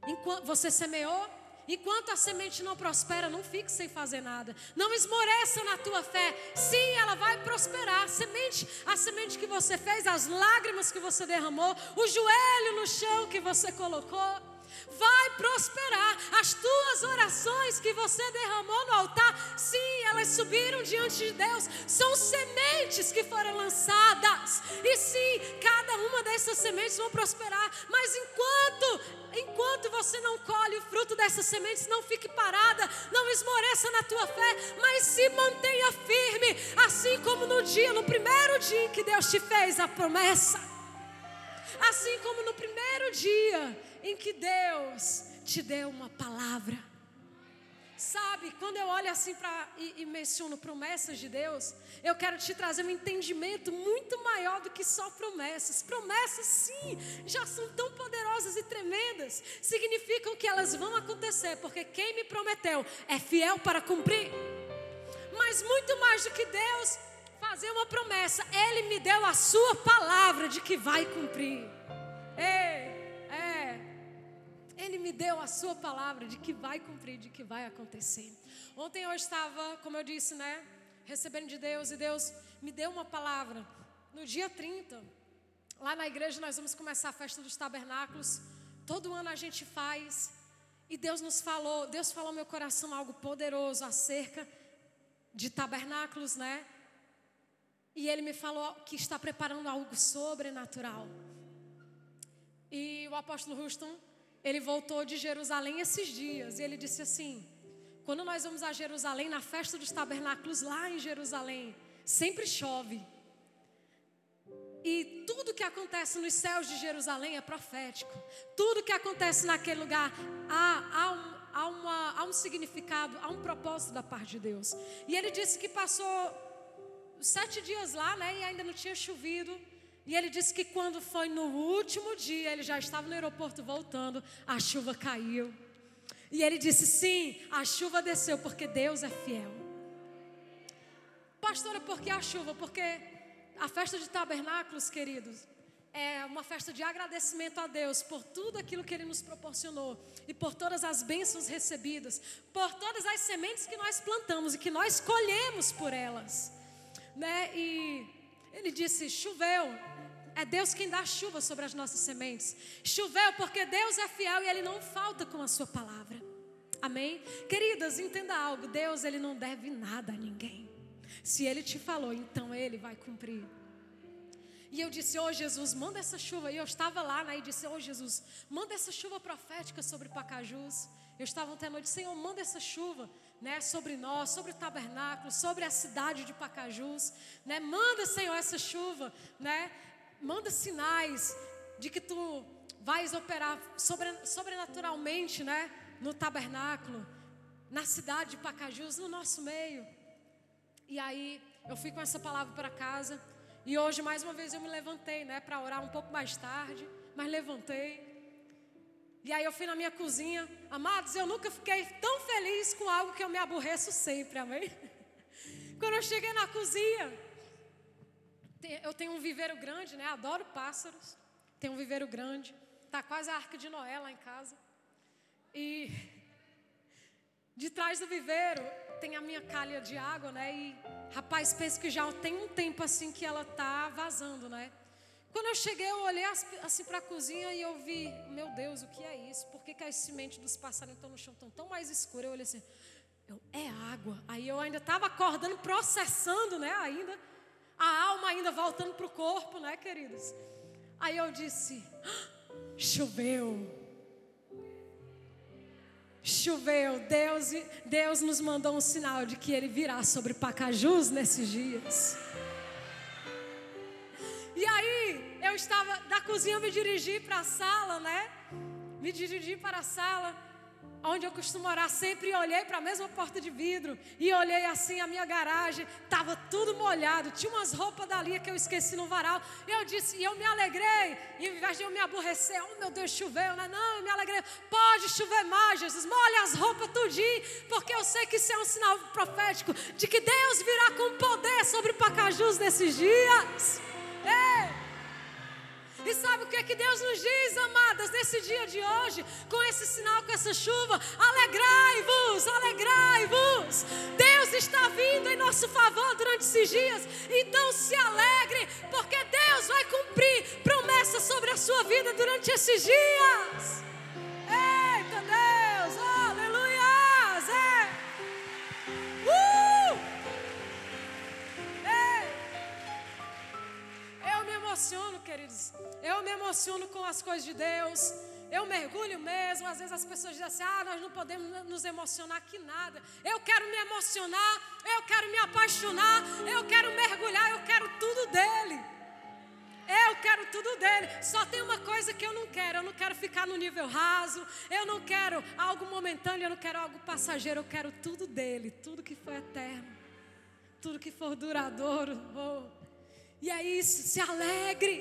A: enquanto você semeou, enquanto a semente não prospera, não fique sem fazer nada. Não esmoreça na tua fé. Sim, ela vai prosperar. A semente, a semente que você fez, as lágrimas que você derramou, o joelho no chão que você colocou vai prosperar. As tuas orações que você derramou no altar, sim, elas subiram diante de Deus, são sementes que foram lançadas. E sim, cada uma dessas sementes vão prosperar, mas enquanto enquanto você não colhe o fruto dessas sementes, não fique parada, não esmoreça na tua fé, mas se mantenha firme, assim como no dia, no primeiro dia que Deus te fez a promessa. Assim como no primeiro dia em que Deus te deu uma palavra. Sabe, quando eu olho assim para e, e, menciono promessas de Deus, eu quero te trazer um entendimento muito maior do que só promessas. Promessas, sim, já são tão poderosas e tremendas, significam que elas vão acontecer, porque quem me prometeu é fiel para cumprir. Mas muito mais do que Deus fazer uma promessa, Ele me deu a Sua palavra de que vai cumprir. Ei! Ele me deu a sua palavra de que vai cumprir, de que vai acontecer. Ontem eu estava, como eu disse, né, recebendo de Deus e Deus me deu uma palavra. No dia 30, lá na igreja nós vamos começar a festa dos tabernáculos. Todo ano a gente faz. E Deus nos falou, Deus falou ao meu coração algo poderoso acerca de tabernáculos, né? E ele me falou que está preparando algo sobrenatural. E o apóstolo Houston, ele voltou de Jerusalém esses dias. E ele disse assim: quando nós vamos a Jerusalém, na festa dos tabernáculos, lá em Jerusalém, sempre chove. E tudo que acontece nos céus de Jerusalém é profético. Tudo que acontece naquele lugar há, há, um, há, uma, há um significado, há um propósito da parte de Deus. E ele disse que passou sete dias lá, né? E ainda não tinha chovido. E ele disse que quando foi no último dia, ele já estava no aeroporto voltando, a chuva caiu. E ele disse: Sim, a chuva desceu porque Deus é fiel. Pastora, por que a chuva? Porque a festa de tabernáculos, queridos, é uma festa de agradecimento a Deus por tudo aquilo que Ele nos proporcionou e por todas as bênçãos recebidas, por todas as sementes que nós plantamos e que nós colhemos por elas, né? E Ele disse: choveu, é Deus quem dá chuva sobre as nossas sementes. Choveu porque Deus é fiel e Ele não falta com a Sua palavra. Amém? Queridas, entenda algo: Deus Ele não deve nada a ninguém. Se Ele te falou, então Ele vai cumprir. E eu disse, oh Jesus, manda essa chuva. E eu estava lá, né? E disse, oh Jesus, manda essa chuva profética sobre Pacajus. Eu estava até noite, Senhor, manda essa chuva, né? Sobre nós, sobre o tabernáculo, sobre a cidade de Pacajus, né? Manda, Senhor, essa chuva, né? Manda sinais de que tu vais operar sobre, sobrenaturalmente, né? No tabernáculo, na cidade de Pacajus, no nosso meio. E aí eu fui com essa palavra para casa. E hoje, mais uma vez, eu me levantei, né, para orar um pouco mais tarde, mas levantei. E aí eu fui na minha cozinha. Amados, eu nunca fiquei tão feliz com algo que eu me aborreço sempre, amém? Quando eu cheguei na cozinha, eu tenho um viveiro grande, né? Adoro pássaros. Tenho um viveiro grande. Tá quase a arca de Noé lá em casa. E de trás do viveiro tem a minha calha de água, né? E rapaz, penso que já tem um tempo assim que ela tá vazando, né? Quando eu cheguei, eu olhei assim para a cozinha e eu vi, meu Deus, o que é isso? Por que, que as sementes dos passarinhos estão no chão tão, tão mais escuras? Eu olhei assim, eu, é água. Aí eu ainda estava acordando, processando, né? Ainda, a alma ainda voltando para o corpo, né, queridos? Aí eu disse, ah, choveu choveu, Deus, Deus nos mandou um sinal de que Ele virá sobre Pacajus nesses dias. E aí, eu estava da cozinha, eu me dirigi para a sala, né? Me dirigi para a sala onde eu costumo orar, sempre olhei para a mesma porta de vidro e olhei assim a minha garagem, estava tudo molhado, tinha umas roupas dali que eu esqueci no varal. Eu disse, e eu me alegrei, e ao invés de eu me aborrecer, oh meu Deus, choveu, né? Não, eu me alegrei, pode chover mais, Jesus, molhe as roupas tudinho, porque eu sei que isso é um sinal profético de que Deus virá com poder sobre Pacajus nesses dias. Ei! E sabe o que é que Deus nos diz, amadas, nesse dia de hoje, com esse sinal, com essa chuva? Alegrai-vos, alegrai-vos. Deus está vindo em nosso favor durante esses dias. Então se alegre, porque Deus vai cumprir promessas sobre a sua vida durante esses dias. Emociono, queridos eu me emociono com as coisas de Deus. Eu mergulho mesmo. Às vezes as pessoas dizem assim: ah, nós não podemos nos emocionar que nada. Eu quero me emocionar, eu quero me apaixonar, eu quero mergulhar, eu quero tudo dele. Eu quero tudo dele. Só tem uma coisa que eu não quero. Eu não quero ficar no nível raso. Eu não quero algo momentâneo. Eu não quero algo passageiro. Eu quero tudo dele. Tudo que for eterno. Tudo que for duradouro. Oh. E é isso. Se alegre.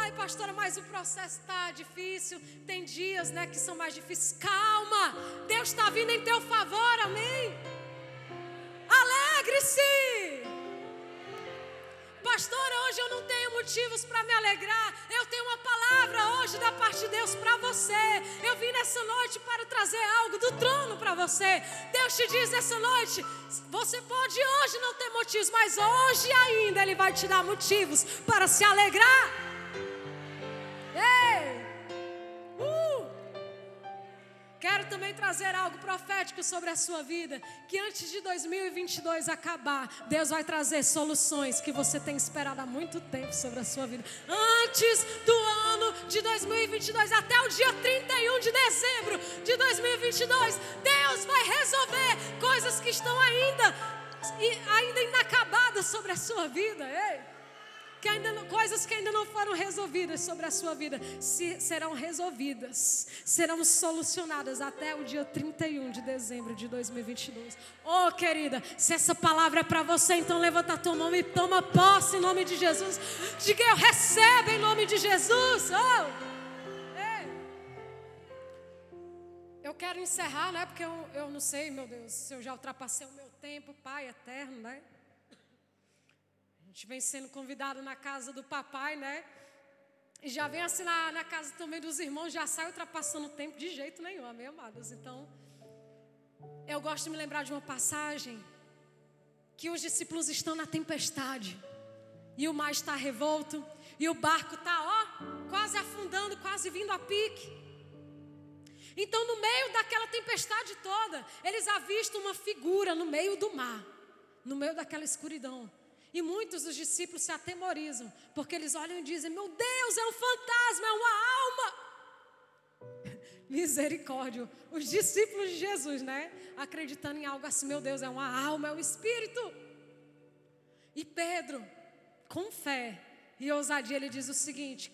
A: Ai, pastora, mas o processo está difícil. Tem dias, né, que são mais difíceis. Calma, Deus está vindo em teu favor, amém? Alegre-se. Pastora, hoje eu não tenho motivos para me alegrar. Eu tenho uma palavra hoje da parte de Deus para você. Eu vim nessa noite para trazer algo do trono para você. Deus te diz nessa noite: você pode hoje não ter motivos, mas hoje ainda Ele vai te dar motivos para se alegrar. Quero também trazer algo profético sobre a sua vida. Que antes de 2022 acabar, Deus vai trazer soluções que você tem esperado há muito tempo sobre a sua vida. Antes do ano de 2022, até o dia 31 de dezembro de 2022, Deus vai resolver coisas que estão ainda, ainda inacabadas sobre a sua vida. Ei que ainda não, coisas que ainda não foram resolvidas sobre a sua vida se, serão resolvidas, serão solucionadas até o dia 31 de dezembro de 2022. Oh, querida, se essa palavra é para você, então levanta a tua mão e toma posse em nome de Jesus. Diga eu recebo em nome de Jesus. Oh! Eu quero encerrar, né? Porque eu, eu não sei, meu Deus, se eu já ultrapassei o meu tempo, Pai eterno, né? A gente vem sendo convidado na casa do papai, né? E já vem assim na, na casa também dos irmãos, já sai ultrapassando o tempo de jeito nenhum, amém, amados? Então, eu gosto de me lembrar de uma passagem que os discípulos estão na tempestade e o mar está revolto e o barco está, ó, quase afundando, quase vindo a pique. Então, no meio daquela tempestade toda, eles avistam uma figura no meio do mar, no meio daquela escuridão. E muitos dos discípulos se atemorizam, porque eles olham e dizem: Meu Deus, é um fantasma, é uma alma. Misericórdia. Os discípulos de Jesus, né? Acreditando em algo assim: Meu Deus, é uma alma, é um espírito. E Pedro, com fé e ousadia, ele diz o seguinte: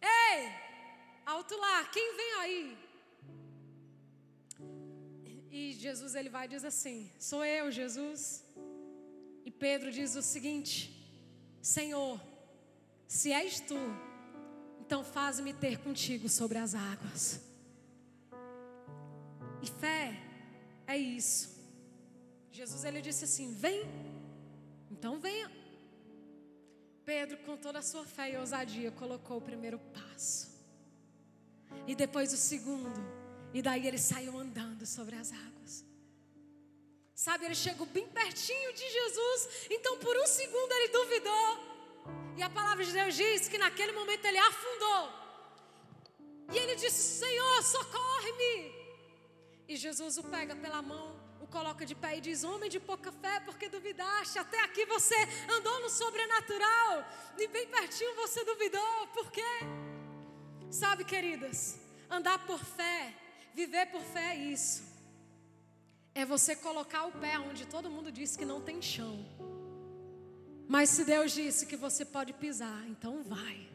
A: Ei, alto lá, quem vem aí? E Jesus ele vai e diz assim: Sou eu, Jesus. E Pedro diz o seguinte: Senhor, se és tu, então faz-me ter contigo sobre as águas. E fé é isso. Jesus ele disse assim: Vem, então venha. Pedro, com toda a sua fé e ousadia, colocou o primeiro passo, e depois o segundo, e daí ele saiu andando sobre as águas. Sabe, ele chegou bem pertinho de Jesus, então por um segundo ele duvidou. E a palavra de Deus diz que naquele momento ele afundou. E ele disse: Senhor, socorre-me. E Jesus o pega pela mão, o coloca de pé e diz: Homem de pouca fé, porque duvidaste? Até aqui você andou no sobrenatural, e bem pertinho você duvidou, por quê? Sabe, queridas, andar por fé, viver por fé é isso é você colocar o pé onde todo mundo disse que não tem chão. Mas se Deus disse que você pode pisar, então vai.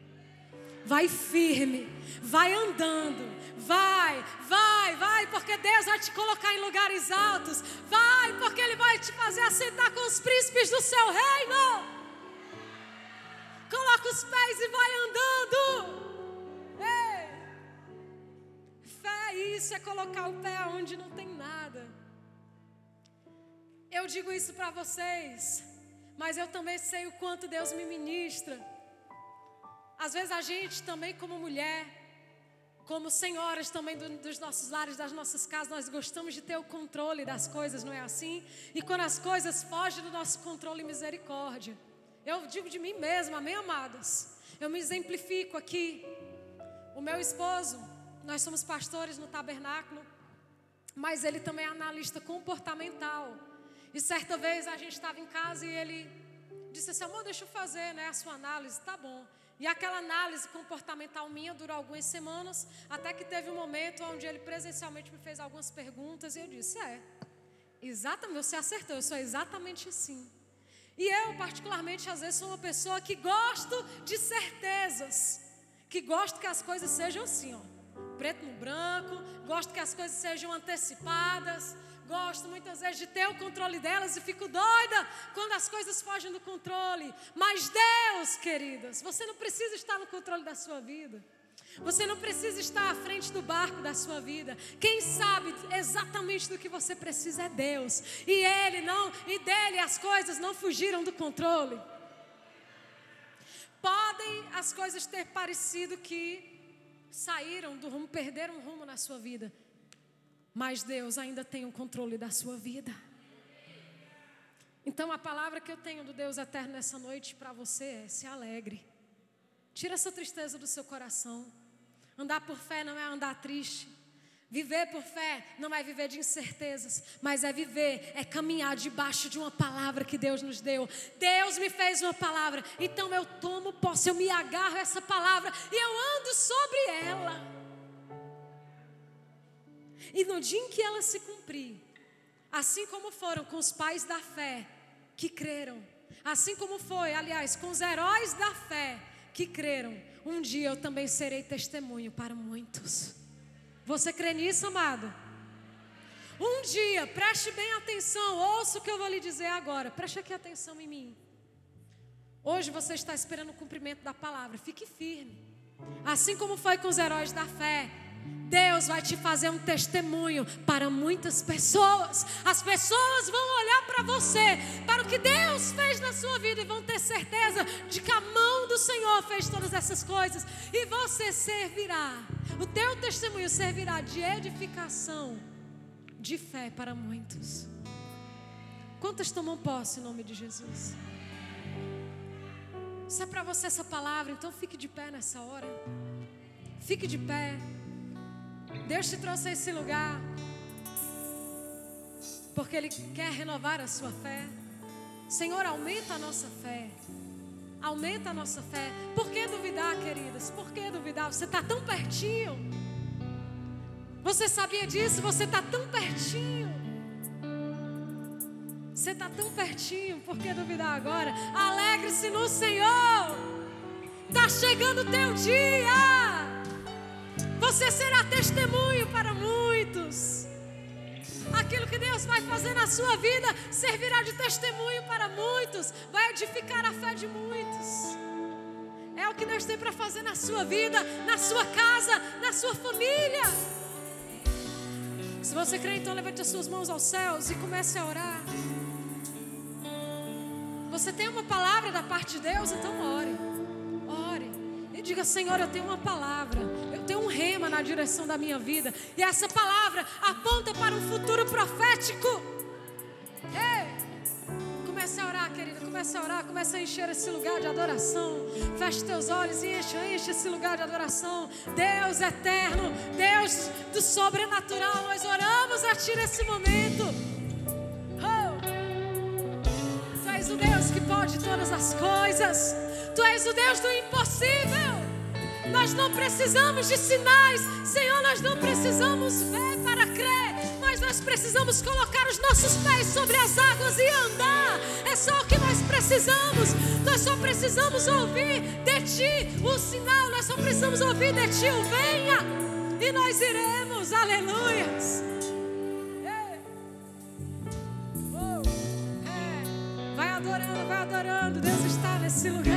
A: Vai firme, vai andando, vai, vai, vai, porque Deus vai te colocar em lugares altos. Vai, porque Ele vai te fazer assentar com os príncipes do seu reino. Coloca os pés e vai andando. Ei. Fé, isso é colocar o pé onde não tem nada. Eu digo isso para vocês, mas eu também sei o quanto Deus me ministra. Às vezes a gente também, como mulher, como senhoras também do, dos nossos lares, das nossas casas, nós gostamos de ter o controle das coisas, não é assim? E quando as coisas fogem do nosso controle, misericórdia. Eu digo de mim mesma, amém, amadas? Eu me exemplifico aqui. O meu esposo, nós somos pastores no tabernáculo, mas ele também é analista comportamental. E certa vez a gente estava em casa e ele disse assim: amor, deixa eu fazer né, a sua análise, tá bom. E aquela análise comportamental minha durou algumas semanas, até que teve um momento onde ele presencialmente me fez algumas perguntas e eu disse: é, exatamente, você acertou, eu sou exatamente assim. E eu, particularmente, às vezes sou uma pessoa que gosto de certezas, que gosto que as coisas sejam assim, ó, preto no branco, gosto que as coisas sejam antecipadas, gosto muitas vezes de ter o controle delas e fico doida quando as coisas fogem do controle. Mas Deus, queridas, você não precisa estar no controle da sua vida. Você não precisa estar à frente do barco da sua vida. Quem sabe exatamente do que você precisa é Deus. E ele não, e dele as coisas não fugiram do controle. Podem as coisas ter parecido que saíram do rumo, perderam o rumo na sua vida. Mas Deus ainda tem o controle da sua vida. Então a palavra que eu tenho do Deus eterno nessa noite para você é: se alegre. Tira essa tristeza do seu coração. Andar por fé não é andar triste. Viver por fé não é viver de incertezas, mas é viver, é caminhar debaixo de uma palavra que Deus nos deu. Deus me fez uma palavra, então eu tomo posse, eu me agarro a essa palavra e eu ando sobre ela. E no dia em que ela se cumprir, assim como foram com os pais da fé que creram, assim como foi, aliás, com os heróis da fé que creram, um dia eu também serei testemunho para muitos. Você crê nisso, amado? Um dia, preste bem atenção, ouça o que eu vou lhe dizer agora. Preste aqui atenção em mim. Hoje você está esperando o cumprimento da palavra. Fique firme. Assim como foi com os heróis da fé. Deus vai te fazer um testemunho para muitas pessoas. As pessoas vão olhar para você, para o que Deus fez na sua vida e vão ter certeza de que a mão do Senhor fez todas essas coisas e você servirá. O teu testemunho servirá de edificação, de fé para muitos. Quantas tomam posse em nome de Jesus? Se é para você essa palavra, então fique de pé nessa hora. Fique de pé. Deus te trouxe a esse lugar porque Ele quer renovar a sua fé. Senhor, aumenta a nossa fé. Aumenta a nossa fé. Por que duvidar, queridas? Por que duvidar? Você está tão pertinho. Você sabia disso? Você está tão pertinho. Você está tão pertinho. Por que duvidar agora? Alegre-se no Senhor. Está chegando o teu dia. Você será testemunho para muitos. Aquilo que Deus vai fazer na sua vida servirá de testemunho para muitos, vai edificar a fé de muitos. É o que Deus tem para fazer na sua vida, na sua casa, na sua família. Se você crê, então levante as suas mãos aos céus e comece a orar. Você tem uma palavra da parte de Deus, então ore. Diga, Senhor, eu tenho uma palavra tenho um rema na direção da minha vida. E essa palavra aponta para um futuro profético. Ei! Comece a orar, querida. Comece a orar. Comece a encher esse lugar de adoração. Feche teus olhos e enche, enche esse lugar de adoração. Deus eterno, Deus do sobrenatural. Nós oramos a Ti nesse momento. Oh. Tu és o Deus que pode todas as coisas. Tu és o Deus do impossível. Nós não precisamos de sinais, Senhor, nós não precisamos ver para crer, mas nós precisamos colocar os nossos pés sobre as águas e andar. É só o que nós precisamos. Nós só precisamos ouvir de Ti o sinal, nós só precisamos ouvir de Ti o venha e nós iremos. Aleluias. É. Oh, é. Vai adorando, vai adorando. Deus está nesse lugar.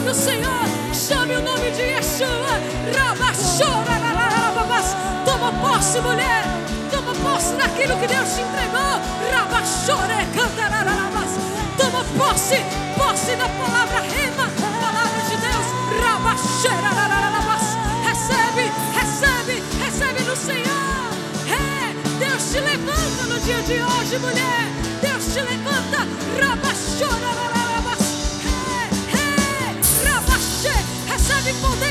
A: Nome do Senhor. Chame o nome de Yeshua. Rarararababás. Toma posse, mulher. Toma posse daquilo que Deus te entregou. Rabaixore, cantarararabás. Toma posse, posse da palavra rema. Palavra de Deus. Rabaxerarararabás. Recebe, recebe, recebe no Senhor. É, Deus te levanta no dia de hoje, mulher. Deus te levanta. Rabaxorararabás.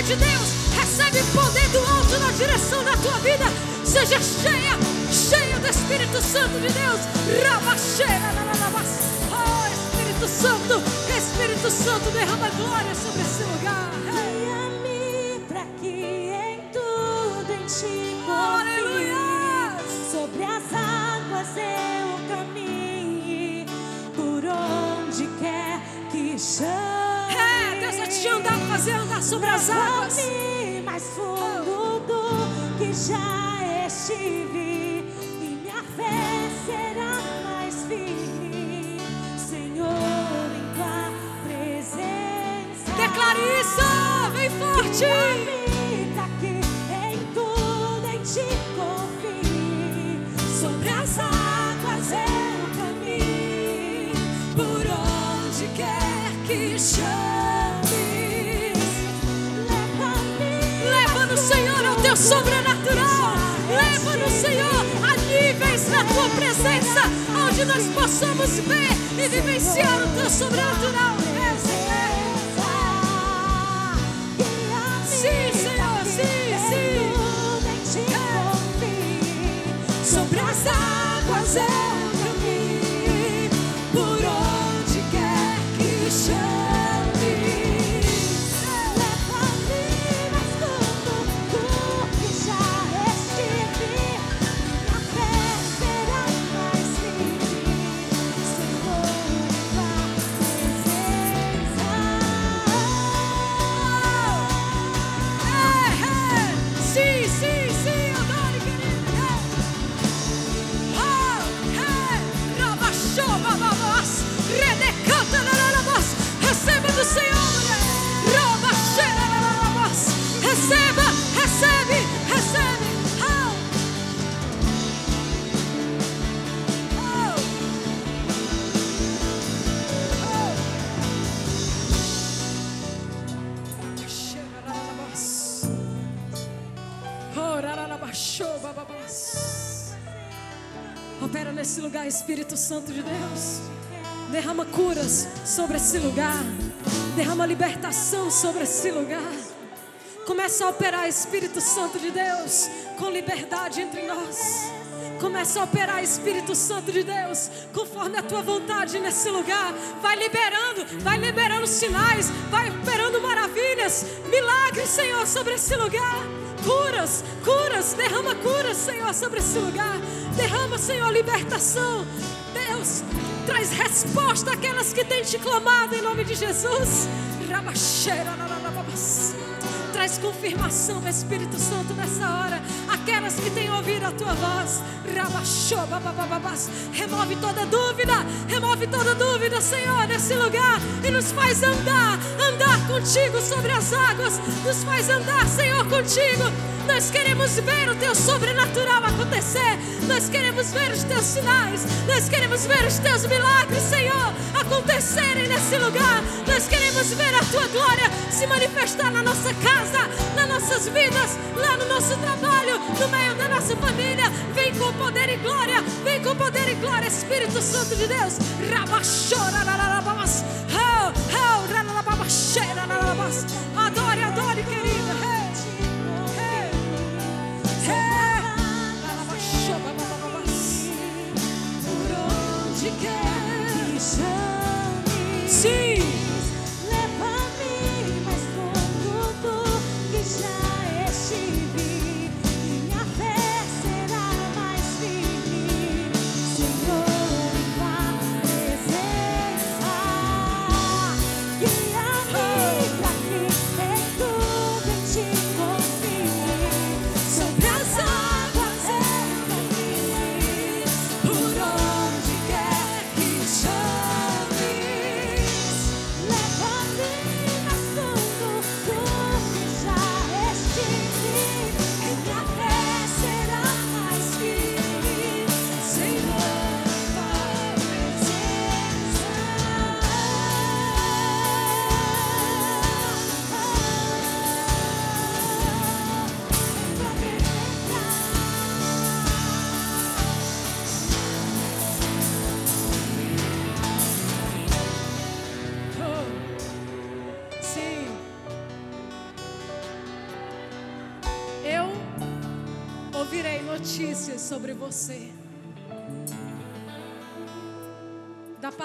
A: De Deus. Recebe poder do alto na direção da tua vida. Seja cheia, cheia do Espírito Santo de Deus. Rabaxerararabás. Oh, Espírito Santo, Espírito Santo, derrama glória sobre esse lugar.
B: Guia-me pra que em tudo em ti
A: Aleluia!
B: Sobre as águas eu caminhe, por onde quer que chame.
A: É, Deus vai te andar, fazer andar sobre as águas.
B: Mais fundo do que já estive, e minha fé será mais firme, Senhor, em tua presença.
A: Declare isso, vem forte.
B: Guia-me que em tudo em ti confie. Sobre as águas eu caminho, por onde quer que chames.
A: Sobrenatural. Leva no Senhor a níveis na tua presença, onde nós possamos ver e vivenciar o teu sobrenatural. É, Sim, Senhor, sim, sim.
B: Sobre as águas eu
A: Espírito Santo de Deus. Derrama curas sobre esse lugar. Derrama libertação sobre esse lugar. Começa a operar, Espírito Santo de Deus, com liberdade entre nós. Começa a operar, Espírito Santo de Deus, conforme a tua vontade nesse lugar. Vai liberando, vai liberando sinais, vai operando maravilhas, milagres, Senhor, sobre esse lugar. Curas, curas, derrama curas, Senhor, sobre esse lugar. Derrama, Senhor, libertação. Deus, traz resposta àquelas que têm te clamado em nome de Jesus. Traz confirmação, Espírito Santo, nessa hora. Aquelas que têm ouvido a tua voz. Remove toda dúvida. Remove toda dúvida, Senhor, nesse lugar. E nos faz andar, andar contigo sobre as águas. Nos faz andar, Senhor, contigo. Nós queremos ver o teu sobrenatural acontecer. Nós queremos ver os teus sinais. Nós queremos ver os teus milagres, Senhor, acontecerem nesse lugar. Nós queremos ver a tua glória se manifestar na nossa casa, nas nossas vidas, lá no nosso trabalho, no meio da nossa família. Vem com poder e glória. Vem com poder e glória, Espírito Santo de Deus. Rabachora, rararababas. Oh, oh. Adore, adore, querida.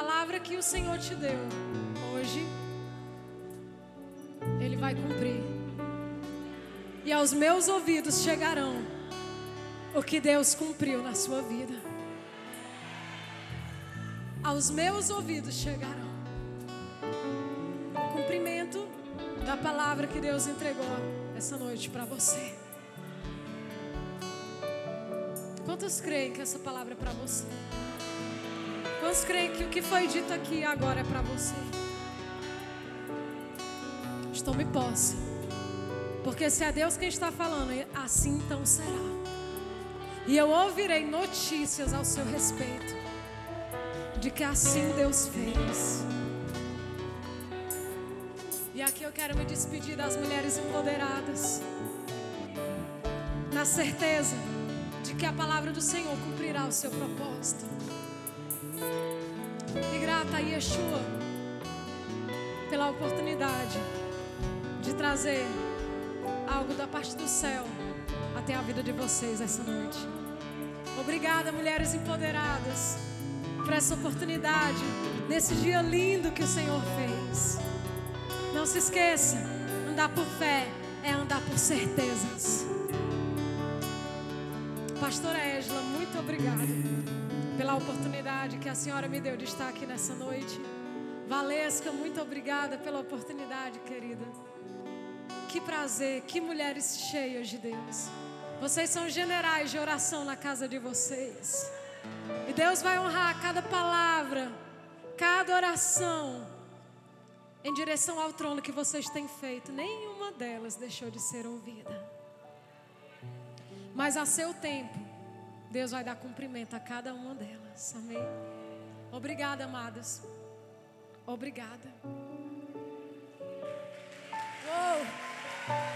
A: Palavra que o Senhor te deu hoje, Ele vai cumprir. E aos meus ouvidos chegarão o que Deus cumpriu na sua vida. Aos meus ouvidos chegarão o cumprimento da palavra que Deus entregou essa noite para você. Quantos creem que essa palavra é para você? Quantos creem que o que foi dito aqui agora é para você? Tome posse. Porque se é Deus quem está falando, assim então será. E eu ouvirei notícias ao seu respeito de que assim Deus fez. E aqui eu quero me despedir das mulheres empoderadas, na certeza de que a palavra do Senhor cumprirá o seu propósito. Grata a Yeshua pela oportunidade de trazer algo da parte do céu até a vida de vocês essa noite. Obrigada, mulheres empoderadas, por essa oportunidade, nesse dia lindo que o Senhor fez. Não se esqueça, andar por fé é andar por certezas. Pastora Ângela, muito obrigada oportunidade que a senhora me deu de estar aqui nessa noite. Valesca, muito obrigada pela oportunidade, querida. Que prazer, que mulheres cheias de Deus. Vocês são generais de oração na casa de vocês. E Deus vai honrar cada palavra, cada oração em direção ao trono que vocês têm feito. Nenhuma delas deixou de ser ouvida. Mas a seu tempo, Deus vai dar cumprimento a cada uma delas. Amém. Obrigada, amadas. Obrigada. Uou.